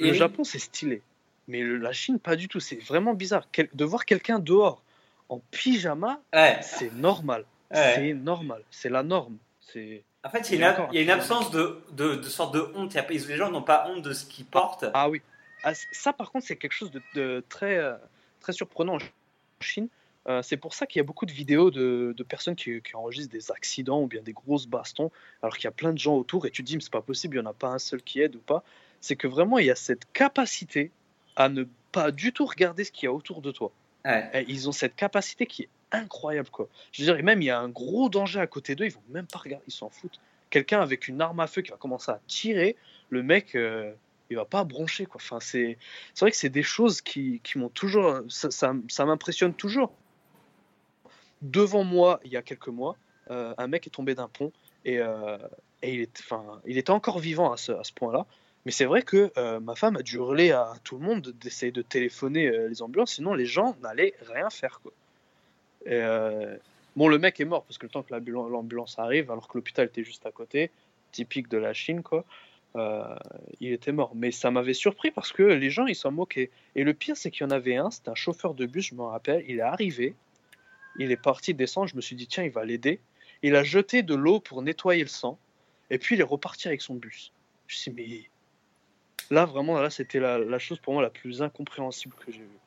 Le Japon, c'est stylé. Mais la Chine, pas du tout. C'est vraiment bizarre. de voir quelqu'un dehors en pyjama, c'est normal. C'est normal. C'est la norme. C'est. En fait, il y, a une, absence de, de, de, sorte de honte. Les gens n'ont pas honte de ce qu'ils portent. Ah, oui. Ah, ça, par contre, c'est quelque chose de, très, euh, très surprenant en Chine. Euh, c'est pour ça qu'il y a beaucoup de vidéos de, de personnes qui, qui, enregistrent des accidents ou bien des grosses bastons, alors qu'il y a plein de gens autour et tu te dis, mais c'est pas possible, il n'y en a pas un seul qui aide ou pas. C'est que vraiment, il y a cette capacité à ne pas du tout regarder ce qu'il y a autour de toi. ils ont cette capacité qui est incroyable, quoi. Je dirais même, il y a un gros danger à côté d'eux, ils vont même pas regarder, ils s'en foutent. Quelqu'un avec une arme à feu qui va commencer à tirer, le mec, euh, il va pas broncher, quoi. Enfin, c'est, vrai que c'est des choses qui, qui m'ont toujours, ça, ça, m'impressionne toujours. Devant moi, il y a quelques mois, euh, un mec est tombé d'un pont et, euh, et il, est, il était encore vivant à ce, à ce point-là. Mais c'est vrai que ma femme a dû hurler à tout le monde d'essayer de téléphoner les ambulances, sinon les gens n'allaient rien faire. Quoi. Euh, bon, le mec est mort parce que le temps que l'ambulance arrive, alors que l'hôpital était juste à côté, typique de la Chine, quoi. Euh, il était mort. Mais ça m'avait surpris parce que les gens, ils s'en moquaient. Et le pire, c'est qu'il y en avait un, c'était un chauffeur de bus, je me rappelle. Il est arrivé, il est parti descendre. Je me suis dit, tiens, il va l'aider. Il a jeté de l'eau pour nettoyer le sang. Et puis, il est reparti avec son bus. Je me suis dit, mais là, vraiment, là, c'était la, la, chose pour moi la plus incompréhensible que j'ai vue.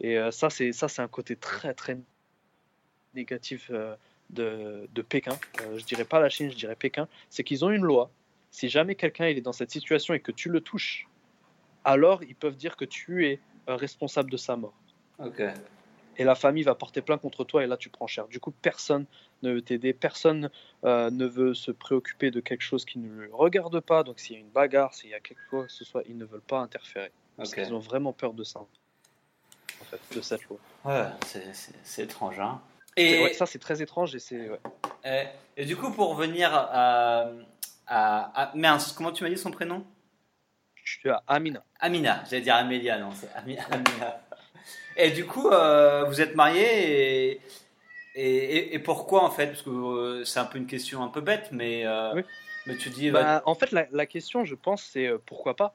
Et euh, ça, c'est ça, c'est un côté très, très négatif euh, de, de, Pékin, euh, je dirais pas la Chine, je dirais Pékin, c'est qu'ils ont une loi. Si jamais quelqu'un est dans cette situation et que tu le touches, alors ils peuvent dire que tu es euh, responsable de sa mort. Et la famille va porter plainte contre toi et là tu prends cher. Du coup, personne ne veut t'aider, personne ne veut se préoccuper de quelque chose qui ne le regarde pas. Donc s'il y a une bagarre, s'il y a quelque chose que ce soit, ils ne veulent pas interférer. Parce qu'ils ont vraiment peur de ça, en fait, de cette loi. Ouais, c'est étrange, hein et ça, c'est très étrange. Et, c'est, et, du coup, pour revenir à, à, Mince, comment tu m'as dit son prénom? Je suis à Amina. Amina, j'allais dire Amélia, non, c'est Amina. Et du coup, euh, vous êtes mariés et, et, et, pourquoi en fait? Parce que euh, c'est un peu une question un peu bête, mais, euh, mais tu dis. Bah, en fait, la, la, question, je pense, c'est pourquoi pas?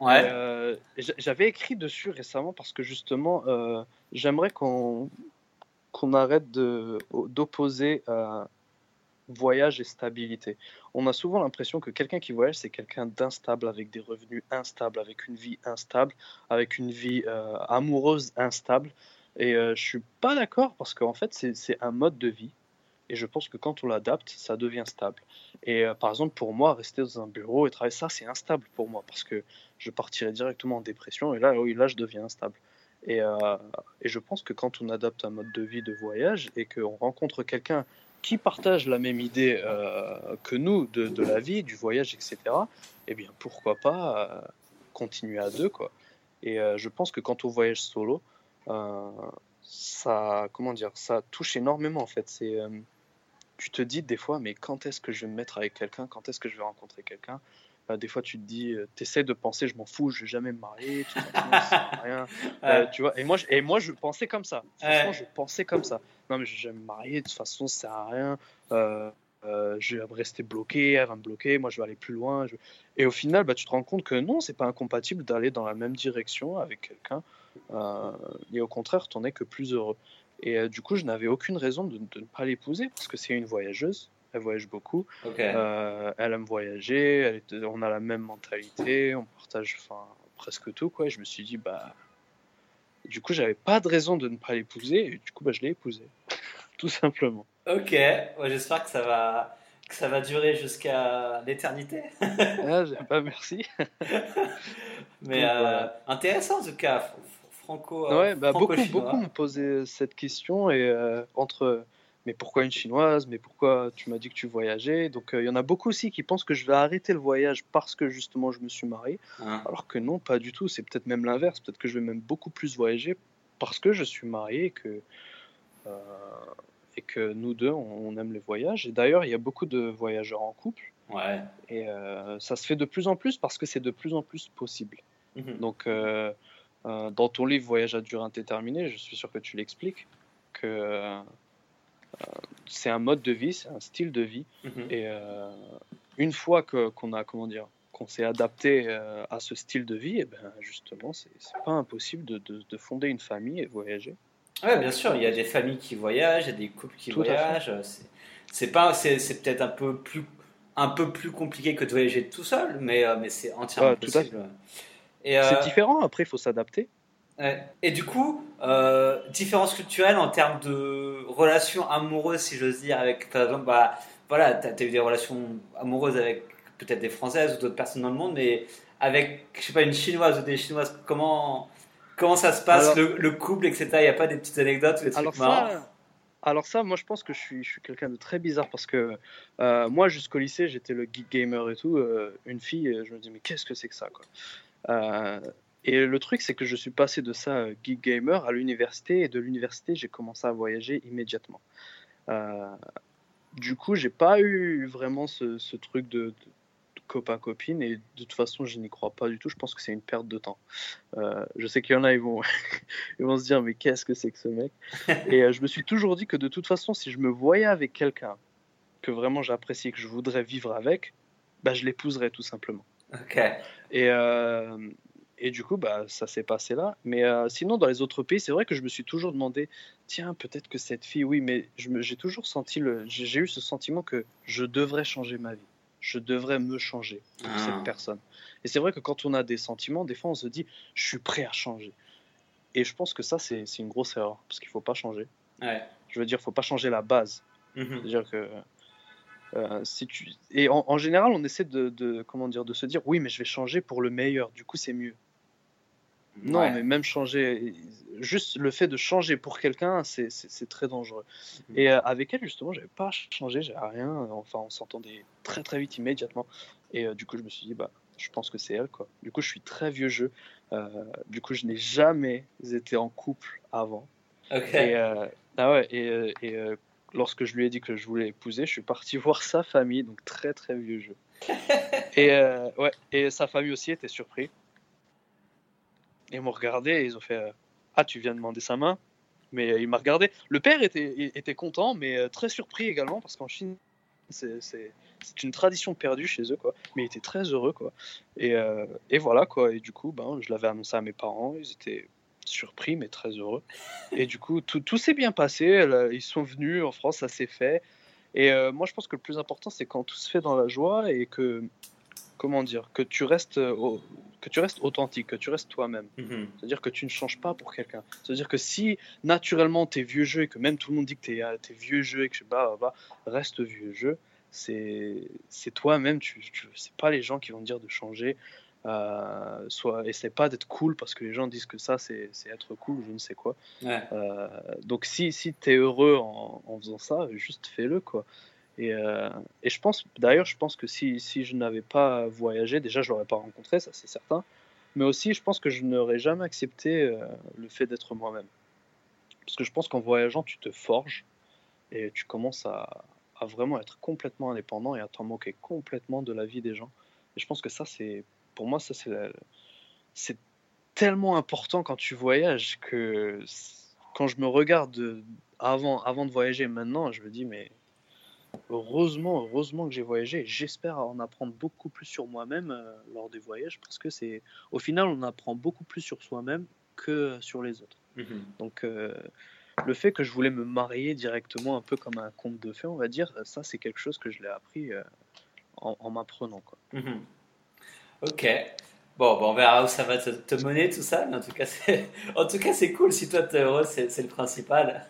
Ouais. J'avais écrit dessus récemment parce que justement, j'aimerais qu'on qu'on arrête d'opposer euh, voyage et stabilité. On a souvent l'impression que quelqu'un qui voyage, c'est quelqu'un d'instable, avec des revenus instables, avec une vie instable, avec une vie euh, amoureuse instable. Et euh, je suis pas d'accord parce qu'en fait, c'est un mode de vie. Et je pense que quand on l'adapte, ça devient stable. Et par exemple, pour moi, rester dans un bureau et travailler ça, c'est instable pour moi parce que je partirais directement en dépression et là, oui, là, je deviens instable. Euh, et, je pense que quand on adapte un mode de vie de voyage et qu'on rencontre quelqu'un qui partage la même idée euh, que nous de, la vie, du voyage, etc., eh bien pourquoi pas euh, continuer à deux, quoi. Et je pense que quand on voyage solo, ça, comment dire, ça touche énormément en fait. C'est, tu te dis des fois, mais quand est-ce que je vais me mettre avec quelqu'un? Quand est-ce que je vais rencontrer quelqu'un? Des fois, tu te dis, euh, tu essaies de penser, je m'en fous, je vais jamais me marier, tout ça, rien. Euh, tu vois, et moi, je, et moi, je pensais comme ça. Franchement, je pensais comme ça. Non, mais je vais jamais me marier, de toute façon, ça sert à rien. Euh, je vais rester bloqué, elle va me bloquer, moi je vais aller plus loin. Et au final, bah, tu te rends compte que non, c'est pas incompatible d'aller dans la même direction avec quelqu'un. et au contraire, tu n'en es que plus heureux. Et du coup, je n'avais aucune raison de, de ne pas l'épouser parce que c'est une voyageuse elle voyage beaucoup. Euh, elle aime voyager, on a la même mentalité, on partage enfin, presque tout. Quoi. je me suis dit, bah. Du coup, j'avais pas de raison de ne pas l'épouser, et du coup, bah, je l'ai épousée. tout simplement. Ok, j'espère que ça va. Que ça va durer jusqu'à l'éternité. ah, pas merci. Mais euh, intéressant en tout cas, Franco. Ouais, bah, beaucoup, beaucoup m'ont posé cette question et euh, entre mais pourquoi une chinoise Mais pourquoi tu m'as dit que tu voyageais? Donc euh, il y en a beaucoup aussi qui pensent que je vais arrêter le voyage parce que justement je me suis marié, ah. alors que non, pas du tout. C'est peut-être même l'inverse. Peut-être que je vais même beaucoup plus voyager parce que je suis marié et que, euh, et que nous deux, on, aime les voyages. Et d'ailleurs, il y a beaucoup de voyageurs en couple. Ouais. Et ça se fait de plus en plus parce que c'est de plus en plus possible. Mhm. Donc, dans ton livre Voyage à durée indéterminée, je suis sûr que tu l'expliques, que c'est un mode de vie, c'est un style de vie. Mhm. Et une fois qu'on a, comment dire, qu'on s'est adapté euh, à ce style de vie, et ben justement, c'est pas impossible de, de, fonder une famille et voyager. Oui, bien sûr, il y a des familles qui voyagent, il y a des couples qui voyagent. C'est pas, c'est peut-être un peu plus, un peu plus compliqué que de voyager tout seul, mais, euh, mais c'est entièrement possible. C'est euh, différent. Après, il faut s'adapter. Et du coup, différence culturelle en termes de relations amoureuses, si j'ose dire, avec par exemple, bah, voilà, tu as, eu des relations amoureuses avec peut-être des Françaises ou d'autres personnes dans le monde, mais avec, je sais pas, une Chinoise ou des Chinoises, comment, comment ça se passe, le, couple, etc. Il n'y a pas des petites anecdotes ou des trucs alors Ça, alors ça, moi je pense que je suis, je suis quelqu'un de très bizarre parce que euh, moi jusqu'au lycée j'étais le geek gamer et tout. Euh, une fille, je me dis mais qu'est-ce que c'est que ça quoi? Euh, Et le truc c'est que je suis passé de ça geek gamer à l'université et de l'université j'ai commencé à voyager immédiatement. du coup j'ai pas eu vraiment ce, ce truc de, copain-copine et de toute façon je n'y crois pas du tout, je pense que c'est une perte de temps. Euh, je sais qu'il y en a, ils vont, ils vont se dire mais qu'est-ce que c'est que ce mec? Et euh, je me suis toujours dit que de toute façon si je me voyais avec quelqu'un que vraiment j'apprécie, que je voudrais vivre avec, bah, je l'épouserais tout simplement. Et, euh, et du coup, bah, ça s'est passé là. Mais sinon, dans les autres pays, c'est vrai que je me suis toujours demandé, tiens, peut-être que cette fille, oui, mais j'ai toujours senti j'ai eu ce sentiment que je devrais changer ma vie je devrais me changer pour cette ah. personne. Et c'est vrai que quand on a des sentiments, des fois on se dit, je suis prêt à changer. Et je pense que ça, c'est une grosse erreur, parce qu'il ne faut pas changer. Je veux dire, il ne faut pas changer la base. Mhm. C'est-à-dire que euh, si tu... Et en, général, on essaie de, de, comment dire, de se dire, oui, mais je vais changer pour le meilleur, du coup c'est mieux. Non, mais même changer, juste le fait de changer pour quelqu'un, c'est très dangereux. Mhm. Et euh, avec elle, justement, j'avais pas changé, j'avais rien. Enfin, on s'entendait très très vite immédiatement. Et euh, du coup, je me suis dit, bah, je pense que c'est elle, quoi. Du coup, je suis très vieux jeu. Euh, du coup, je n'ai jamais été en couple avant. Et, ah ouais, et, et lorsque je lui ai dit que je voulais épouser, je suis parti voir sa famille, donc très très vieux jeu. et ouais, et sa famille aussi était surpris. Ils m'ont regardé et ils ont fait euh, Ah, tu viens demander sa main Mais euh, il m'a regardé. Le père était, était content, mais euh, très surpris également, parce qu'en Chine, c'est une tradition perdue chez eux, quoi. Mais il était très heureux, quoi. Et, et voilà, quoi. Et du coup, ben, je l'avais annoncé à mes parents, ils étaient surpris, mais très heureux. Et du coup, tout, tout s'est bien passé. Ils sont venus en France, ça s'est fait. Et moi, je pense que le plus important, c'est quand tout se fait dans la joie et que comment dire, que tu restes, euh, que tu restes authentique, que tu restes toi-même. Mhm. C'est-à-dire que tu ne changes pas pour quelqu'un. C'est-à-dire que si naturellement tu es vieux jeu et que même tout le monde dit que tu es, euh, vieux jeu et que je sais pas, bah, reste vieux jeu, c'est toi-même, tu, tu c'est pas les gens qui vont te dire de changer. Euh, soit essaie pas d'être cool parce que les gens disent que ça c'est être cool je ne sais quoi euh, donc si, si tu es heureux en, en, faisant ça juste fais-le quoi et, euh, et, je pense, d'ailleurs, je pense que si, je n'avais pas voyagé, déjà, je l'aurais pas rencontré, ça c'est certain. Mais aussi, je pense que je n'aurais jamais accepté euh, le fait d'être moi-même. Parce que je pense qu'en voyageant, tu te forges et tu commences à, vraiment être complètement indépendant et à t'en moquer complètement de la vie des gens. Et je pense que ça, c'est, pour moi, ça c'est, tellement important quand tu voyages que quand je me regarde avant, avant de voyager maintenant, je me dis, mais heureusement, heureusement que j'ai voyagé. J'espère en apprendre beaucoup plus sur moi-même euh, lors des voyages parce que c'est, au final, on apprend beaucoup plus sur soi-même que sur les autres. Mhm. Donc, euh, le fait que je voulais me marier directement, un peu comme un conte de fées, on va dire, ça, c'est quelque chose que je l'ai appris euh, en, m'apprenant. Quoi. Mhm. Ok. Bon, bon, on verra où ça va te, mener tout ça, mais en tout cas, c'est, en tout cas, c'est cool. Si toi, t'es heureux, c'est, le principal.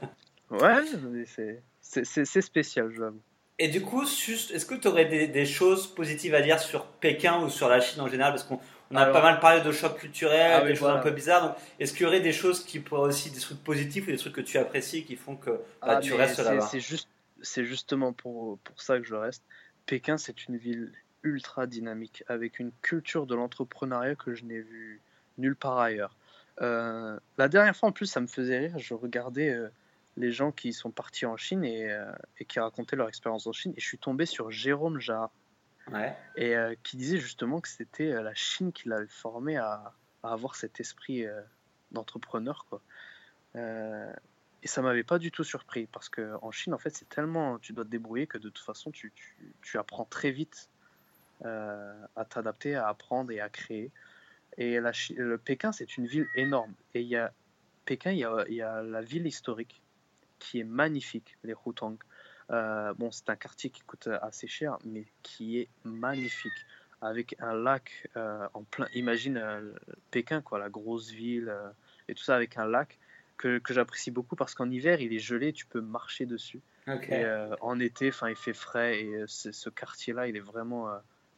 Ouais, c'est, c'est spécial, je l'avoue. Et du coup, est-ce que tu aurais des, choses positives à dire sur Pékin ou sur la Chine en général? Parce qu'on a pas mal parlé de choc culturel, ah des choses un peu bizarres. Est-ce qu'il y aurait des choses qui pourraient aussi, des trucs positifs ou des trucs que tu apprécies qui font que bah, ah, tu restes là-bas? C'est juste, justement pour, pour ça que je reste. Pékin, c'est une ville ultra dynamique, avec une culture de l'entrepreneuriat que je n'ai vue nulle part ailleurs. Euh, la dernière fois, en plus, ça me faisait rire. Je regardais euh, les gens qui sont partis en Chine et, euh, et qui racontaient leur expérience en Chine. Et je suis tombé sur Jérôme Jarre. et qui disait justement que c'était la Chine qui l'avait formé à, à, avoir cet esprit d'entrepreneur. quoi. Et ça m'avait pas du tout surpris parce qu'en Chine, en fait, c'est tellement. Tu dois te débrouiller que de toute façon, tu, tu, tu apprends très vite euh, à t'adapter, à apprendre et à créer. Et la, le Pékin, c'est une ville énorme. Et il y a Pékin, il y a, il y a la ville historique qui est magnifique, les Hutong. Euh, bon, c'est un quartier qui coûte assez cher, mais qui est magnifique, avec un lac euh, en plein. Imagine Pékin, quoi, la grosse ville, et tout ça avec un lac que, que j'apprécie beaucoup parce qu'en hiver, il est gelé, tu peux marcher dessus. Et en été, enfin, il fait frais et ce quartier-là, il est vraiment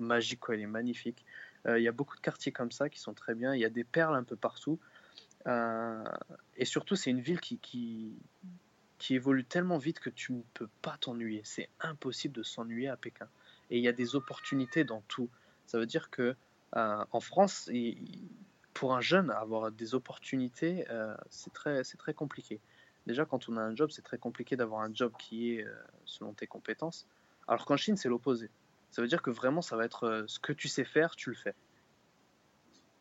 magique, quoi. Il est magnifique. Euh, il y a beaucoup de quartiers comme ça qui sont très bien. Il y a des perles un peu partout. Euh, et surtout, c'est une ville qui, qui, qui, évolue tellement vite que tu ne peux pas t'ennuyer. C'est impossible de s'ennuyer à Pékin. Et il y a des opportunités dans tout. Ça veut dire que euh, en France, pour un jeune, avoir des opportunités, c'est très, très compliqué. Déjà, quand on a un job, c'est très compliqué d'avoir un job qui est selon tes compétences. Alors qu'en Chine, c'est l'opposé. Ça veut dire que vraiment, ça va être euh, ce que tu sais faire, tu le fais.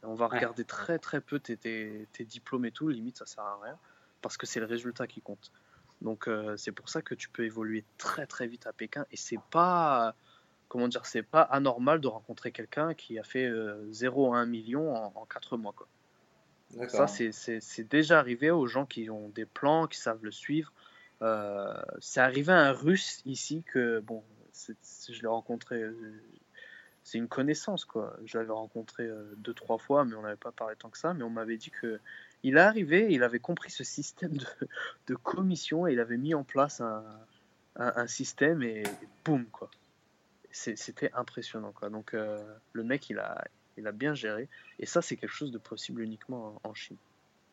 On va regarder très très peu tes, tes, tes, diplômes et tout, limite ça sert à rien, parce que c'est le résultat qui compte. Donc euh, c'est pour ça que tu peux évoluer très très vite à Pékin et c'est pas comment dire c'est pas anormal de rencontrer quelqu'un qui a fait 0 euh, à 1 million en, en 4 mois quoi. Ça c'est déjà arrivé aux gens qui ont des plans, qui savent le suivre. c'est arrivé à un russe ici que bon je l'ai rencontré, euh, c'est une connaissance quoi. Je l'avais rencontré euh, deux trois fois, mais on n'avait pas parlé tant que ça. Mais on m'avait dit que il est arrivé, il avait compris ce système de, de commission et il avait mis en place un, un, système et, boum quoi. C'était impressionnant quoi. Donc euh, le mec il a il a bien géré et ça c'est quelque chose de possible uniquement en, Chine.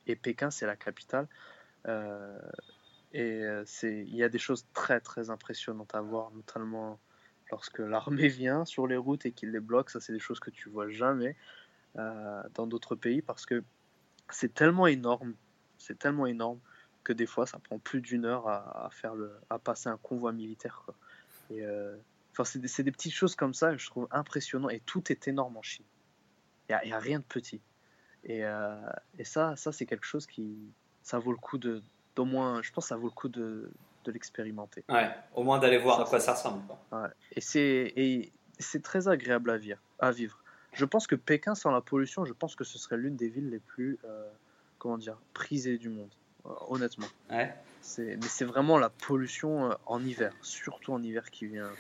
Et Pékin c'est la capitale. Et euh, il y a des choses très très impressionnantes à voir, notamment lorsque l'armée vient sur les routes et qu'il les bloque. Ça, c'est des choses que tu vois jamais euh, dans d'autres pays parce que c'est tellement énorme, c'est tellement énorme que des fois, ça prend plus d'une heure à, faire le, à passer un convoi militaire. Quoi. Et euh, c'est des, des, petites choses comme ça que je trouve impressionnant et tout est énorme en Chine. Il n'y a, a, rien de petit. Et, et ça, ça c'est quelque chose qui, ça vaut le coup de, d'au moins, je pense que ça vaut le coup de, de l'expérimenter. Ouais, au moins d'aller voir à quoi ça ressemble. Ouais. Et c'est et c'est très agréable à vivre, à vivre. Je pense que Pékin sans la pollution, je pense que ce serait l'une des villes les plus euh, comment dire prisées du monde, euh, honnêtement. Ouais. Mais c'est vraiment la pollution euh, en hiver, surtout en hiver qui vient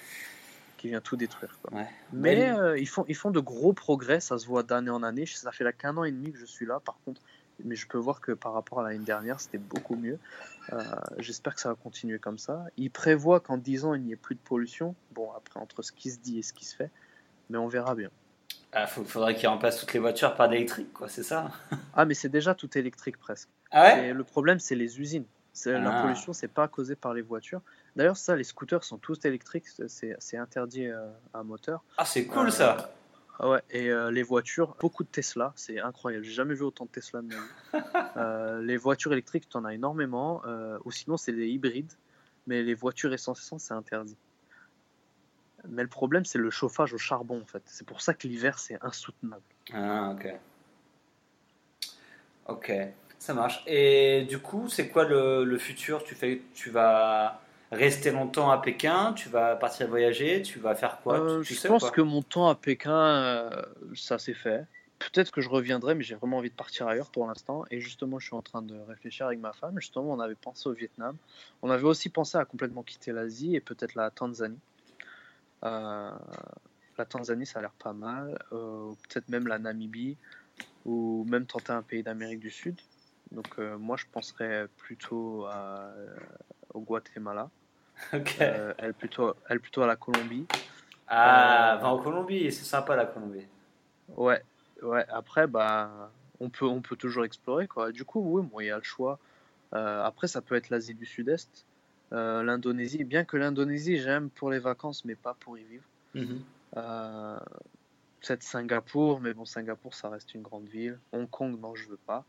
qui vient tout détruire. Quoi. Ouais. Mais ils font ils font de gros progrès, ça se voit d'année en année. Ça fait là qu'un an et demi que je suis là. Par contre, mais je peux voir que par rapport à l'année dernière, c'était beaucoup mieux. Euh, j'espère que ça va continuer comme ça. Il prévoit qu'en 10 ans, il n'y ait plus de pollution. Bon, après, entre ce qui se dit et ce qui se fait, mais on verra bien. Il ah, faudrait qu'il remplace toutes les voitures par d'électrique, quoi, c'est ça? Ah, mais c'est déjà tout électrique presque. Ah ouais? Le problème, c'est les usines. La ah. pollution, c'est pas causé par les voitures. D'ailleurs, ça, les scooters sont tous électriques, c'est interdit euh, à moteur. Ah, c'est cool ça ah ouais, et euh, les voitures, beaucoup de Tesla, c'est incroyable. J'ai jamais vu autant de Tesla de ma vie. Euh, les voitures électriques, tu en as énormément, euh, ou sinon c'est des hybrides, mais les voitures essence, c'est interdit. Mais le problème, c'est le chauffage au charbon en fait. C'est pour ça que l'hiver, c'est insoutenable. Ah, ok. Ok, ça marche. Et du coup, c'est quoi le, le futur? Tu fais, tu vas rester longtemps à Pékin? Tu vas partir voyager? Tu vas faire quoi? Euh, Je pense que mon temps à Pékin, euh, ça s'est fait. Peut-être que je reviendrai, mais j'ai vraiment envie de partir ailleurs pour l'instant. Et justement, je suis en train de réfléchir avec ma femme. Justement, on avait pensé au Vietnam. On avait aussi pensé à complètement quitter l'Asie et peut-être la Tanzanie. Euh, la Tanzanie, ça a l'air pas mal. peut-être même la Namibie ou même tenter un pays d'Amérique du Sud. Donc moi, je penserais plutôt à, au Guatemala. Euh, elle, plutôt, elle plutôt à la Colombie. Ah, va en Colombie, c'est sympa la Colombie. Ouais, ouais. Après, bah, on peut, on peut toujours explorer quoi. Du coup, oui, bon, il y a le choix. Euh, après, ça peut être l'Asie du Sud-Est, euh, l'Indonésie. Bien que l'Indonésie, j'aime pour les vacances, mais pas pour y vivre. Mhm. Peut-être Singapour, mais bon, Singapour, ça reste une grande ville. Hong Kong, non, je veux pas.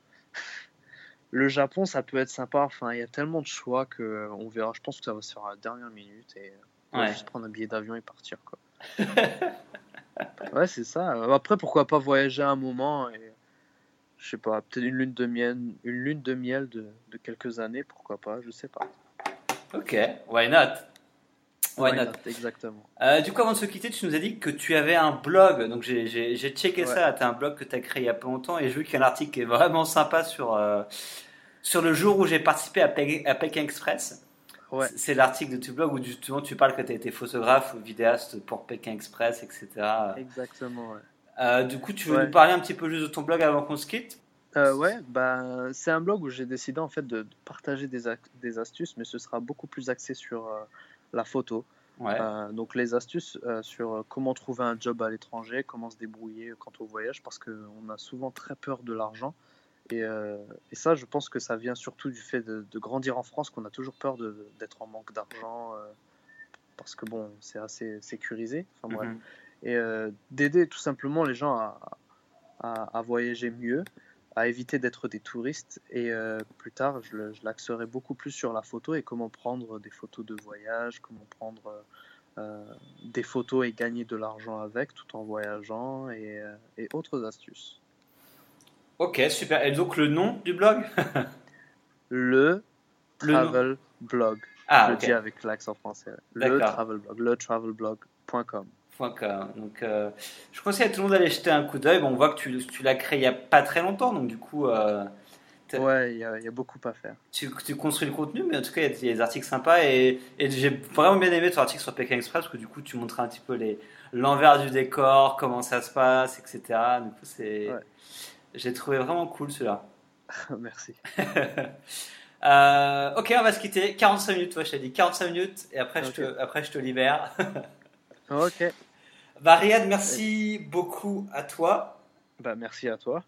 Le Japon, ça peut être sympa. Enfin, il y a tellement de choix que euh, on verra. Je pense que ça va se faire à la dernière minute et on va juste prendre un billet d'avion et partir. Quoi. ouais, c'est ça. Après, pourquoi pas voyager un moment et je sais pas, peut-être une lune de miel, une lune de miel de, de, quelques années, pourquoi pas, je sais pas. Ok, why not? Why, not? Exactement. Euh, du coup, avant de se quitter, tu nous as dit que tu avais un blog. Donc, j'ai checké ça. Tu as un blog que tu as créé il y a peu longtemps et je vu qu'il y a un article qui est vraiment sympa sur, euh, sur le jour où j'ai participé à, à Pékin Express. Ouais. C'est l'article de ton blog où justement tu parles que tu as été photographe ou vidéaste pour Pékin Express, etc. Exactement, ouais. Euh, du coup, tu veux nous parler un petit peu juste de ton blog avant qu'on se quitte? Euh, Ouais, bah, c'est un blog où j'ai décidé en fait de, partager des, des, astuces, mais ce sera beaucoup plus axé sur euh, la photo. Ouais. donc les astuces sur comment trouver un job à l'étranger, comment se débrouiller quand on voyage, parce qu'on a souvent très peur de l'argent. Et, et, ça, je pense que ça vient surtout du fait de, grandir en France, qu'on a toujours peur d'être en manque d'argent, parce que bon, c'est assez sécurisé. Enfin. Mhm et euh, d'aider tout simplement les gens à, à, voyager mieux, à éviter d'être des touristes. Et euh, plus tard, je, je l'axerai beaucoup plus sur la photo et comment prendre des photos de voyage, comment prendre euh, des photos et gagner de l'argent avec tout en voyageant et, et, autres astuces. Ok, super. Et donc le nom du blog? Le Travel Blog. Ah, je le dis avec l'accent français. Le Travel Blog. Le travelblog.com. Donc, euh, je conseille à tout le monde d'aller jeter un coup d'œil. Bon, on voit que tu, tu l'as créé il n'y a pas très longtemps, donc du coup. Euh, ouais, il y, a beaucoup à faire. Tu, tu, construis le contenu, mais en tout cas, il y, a des articles sympas. Et, et j'ai vraiment bien aimé ton article sur Pékin Express, parce que du coup, tu montrais un petit peu l'envers du décor, comment ça se passe, etc. Du coup, c'est. J'ai trouvé vraiment cool celui-là. Merci. Euh, ok, on va se quitter. 45 minutes, toi, je t'ai dit 45 minutes, et après, je, te, après je te libère. ok. Bah, merci beaucoup à toi. Bah, merci à toi.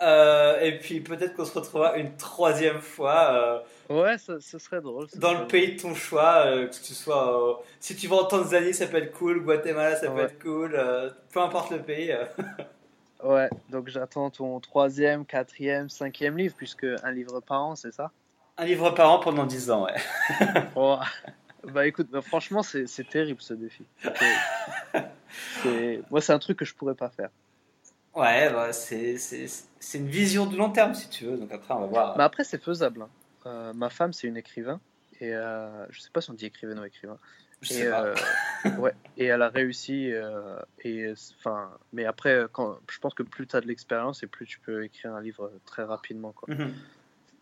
Euh, et puis peut-être qu'on se retrouvera une troisième fois. Euh, ouais, ce, serait drôle. dans le pays de ton choix, euh, que tu sois. si tu vas en Tanzanie, ça peut être cool. Guatemala, ça peut être cool. peu importe le pays. ouais, donc j'attends ton troisième, quatrième, cinquième livre, puisque un livre par an, c'est ça? Un livre par an pendant dix ans, ouais. Bah écoute, bah, franchement, c'est terrible ce défi. Moi, c'est un truc que je pourrais pas faire. Ouais, bah, c'est une vision de long terme si tu veux. Donc après, on va voir. Mais après, c'est faisable. Hein. Euh, ma femme, c'est une écrivain. Et euh, je sais pas si on dit écrivain ou écrivain. Je et, sais pas. Euh, ouais, et elle a réussi. Euh, et, enfin, mais après, quand, je pense que plus tu as de l'expérience et plus tu peux écrire un livre très rapidement. Quoi. Mhm.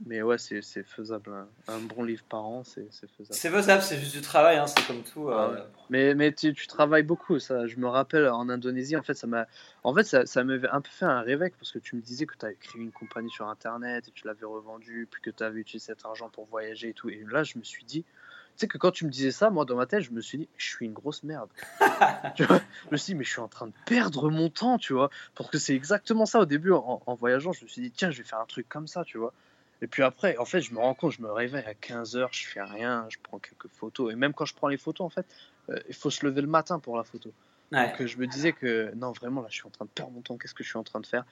Mais ouais, c'est faisable. Un, bon livre par an, c'est faisable. C'est faisable, c'est juste du travail, hein, c'est comme tout. Euh. Ah mais, mais tu, tu, travailles beaucoup. Ça, je me rappelle en Indonésie, en fait, ça m'a en fait, ça, ça m'avait un peu fait un réveil parce que tu me disais que tu avais créé une compagnie sur Internet et tu l'avais revendue, puis que tu avais utilisé cet argent pour voyager et tout. Et là, je me suis dit, tu sais que quand tu me disais ça, moi dans ma tête, je me suis dit, je suis une grosse merde. tu vois je me suis dit, mais je suis en train de perdre mon temps, tu vois. Parce que c'est exactement ça au début en, en, voyageant. Je me suis dit, tiens, je vais faire un truc comme ça, tu vois. Et puis après, en fait, je me rends compte, je me réveille à 15h, je fais rien, je prends quelques photos. Et même quand je prends les photos, en fait, euh, il faut se lever le matin pour la photo. Donc euh, je me disais que non, vraiment, là, je suis en train de perdre mon temps, qu'est-ce que je suis en train de faire?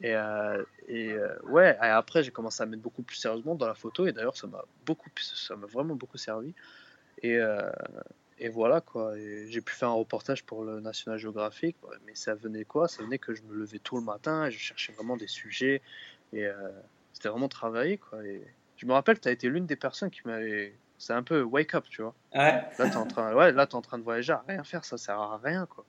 Et, euh, et ouais, et après, j'ai commencé à mettre beaucoup plus sérieusement dans la photo. Et d'ailleurs, ça m'a beaucoup, ça m'a vraiment beaucoup servi. Et, et voilà, quoi. J'ai pu faire un reportage pour le National Geographic. Mais ça venait quoi? Ça venait que je me levais tout le matin et je cherchais vraiment des sujets. Et c'était vraiment travaillé, quoi. Et je me rappelle, tu as été l'une des personnes qui m'avait. C'est un peu wake up, tu vois. Ouais. Là, tu en, train... ouais, là, es en train de voyager à rien faire, ça sert à rien, quoi.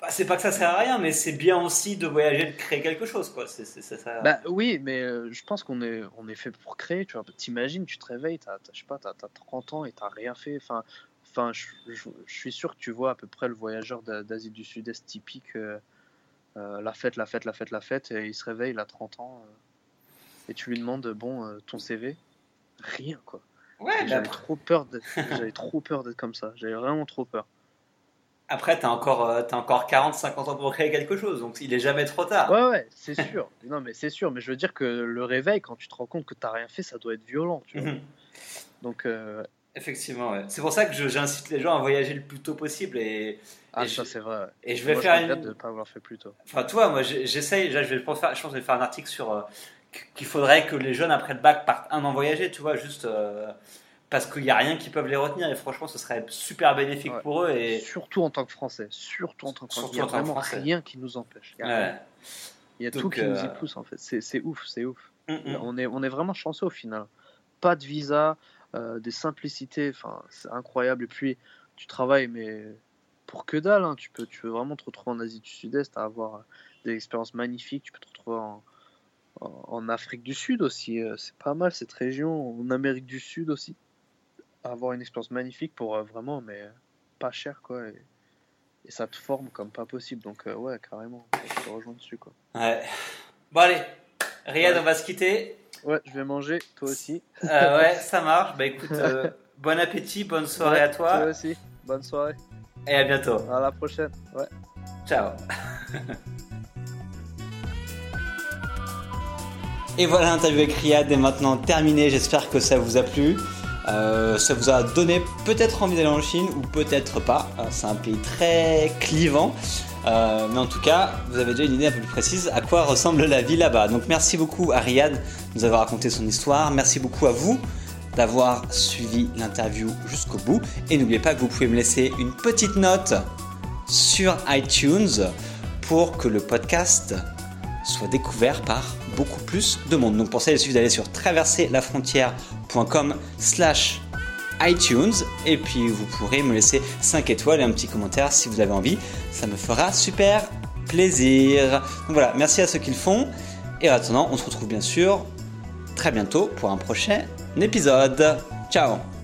Bah, c'est pas que ça sert à rien, mais c'est bien aussi de voyager, de créer quelque chose, quoi. C'est, ça. Bah oui, mais euh, je pense qu'on est, on est fait pour créer, tu vois. T'imagines, tu te réveilles, t'as, je sais pas, t'as, as 30 ans et t'as rien fait. Enfin, enfin je, je, suis sûr que tu vois à peu près le voyageur d'Asie du Sud-Est typique, euh, euh, la fête, la fête, la fête, la fête, et il se réveille, il a 30 ans et tu lui demandes bon euh, ton CV, rien quoi. Ouais, j'avais trop peur d'être, j'avais trop peur d'être comme ça. J'avais vraiment trop peur. Après, t'as encore, euh, as encore 40, 50 ans pour créer quelque chose, donc il est jamais trop tard. Ouais, ouais, c'est sûr. non, mais c'est sûr. Mais je veux dire que le réveil, quand tu te rends compte que t'as rien fait, ça doit être violent, tu vois. Mhm. Donc. Euh, Effectivement, ouais. C'est pour ça que j'incite les gens à voyager le plus tôt possible et. Ah, ça c'est vrai. Et je vais faire. Je une... de ne pas avoir fait plus tôt. Enfin, toi, moi, j'essaye. Je vais faire. Je pense que je vais faire un article sur qu'il faudrait que les jeunes après le bac partent un an voyager, tu vois, juste euh, parce qu'il n'y a rien qui peuvent les retenir et franchement ce serait super bénéfique Ouais. pour eux et Surtout en tant que Français. Surtout en tant que Français. Surtout Il n'y a vraiment Français. rien qui nous empêche. Il y a, Ouais. rien. Il y a Donc, tout qui nous y euh, pousse en fait. C'est c'est ouf, c'est ouf. Mm, mm. On, est, on est vraiment chanceux au final. Pas de visa, euh, des simplicités, enfin, c'est incroyable. Et puis, tu travailles, mais pour que dalle, hein. tu, peux, tu peux vraiment te retrouver en Asie du Sud-Est à avoir des expériences magnifiques. Tu peux te retrouver en, en, Afrique du Sud aussi. euh, C'est pas mal cette région. En Amérique du Sud aussi. Avoir une expérience magnifique pour euh, vraiment, mais pas cher quoi. Et, et ça te forme comme pas possible. Donc, euh, ouais, carrément, je te rejoins dessus quoi. Ouais. Bon allez, Riyad, Ouais. on va se quitter. Ouais, je vais manger, toi aussi. Euh, ouais, ça marche. Bah écoute, euh, bon appétit, bonne soirée à toi Toi aussi. Bonne soirée. et à bientôt. À la prochaine. Ouais. Ciao. Et voilà, l'interview avec Riyad est maintenant terminée. J'espère que ça vous a plu. Euh, ça vous a donné peut-être envie d'aller en Chine ou peut-être pas. Euh, C'est un pays très clivant. Euh, mais en tout cas, vous avez déjà une idée un peu plus précise à quoi ressemble la vie là-bas. Donc merci beaucoup à Riyad de nous avoir raconté son histoire. Merci beaucoup à vous d'avoir suivi l'interview jusqu'au bout. Et n'oubliez pas que vous pouvez me laisser une petite note sur iTunes pour que le podcast soit découvert par beaucoup plus de monde. Donc pour ça, il suffit d'aller sur traverserlafrontière.com slash iTunes et puis vous pourrez me laisser 5 étoiles et un petit commentaire si vous avez envie. Ça me fera super plaisir. Donc voilà, merci à ceux qui le font. Et en attendant, on se retrouve bien sûr très bientôt pour un prochain épisode. Ciao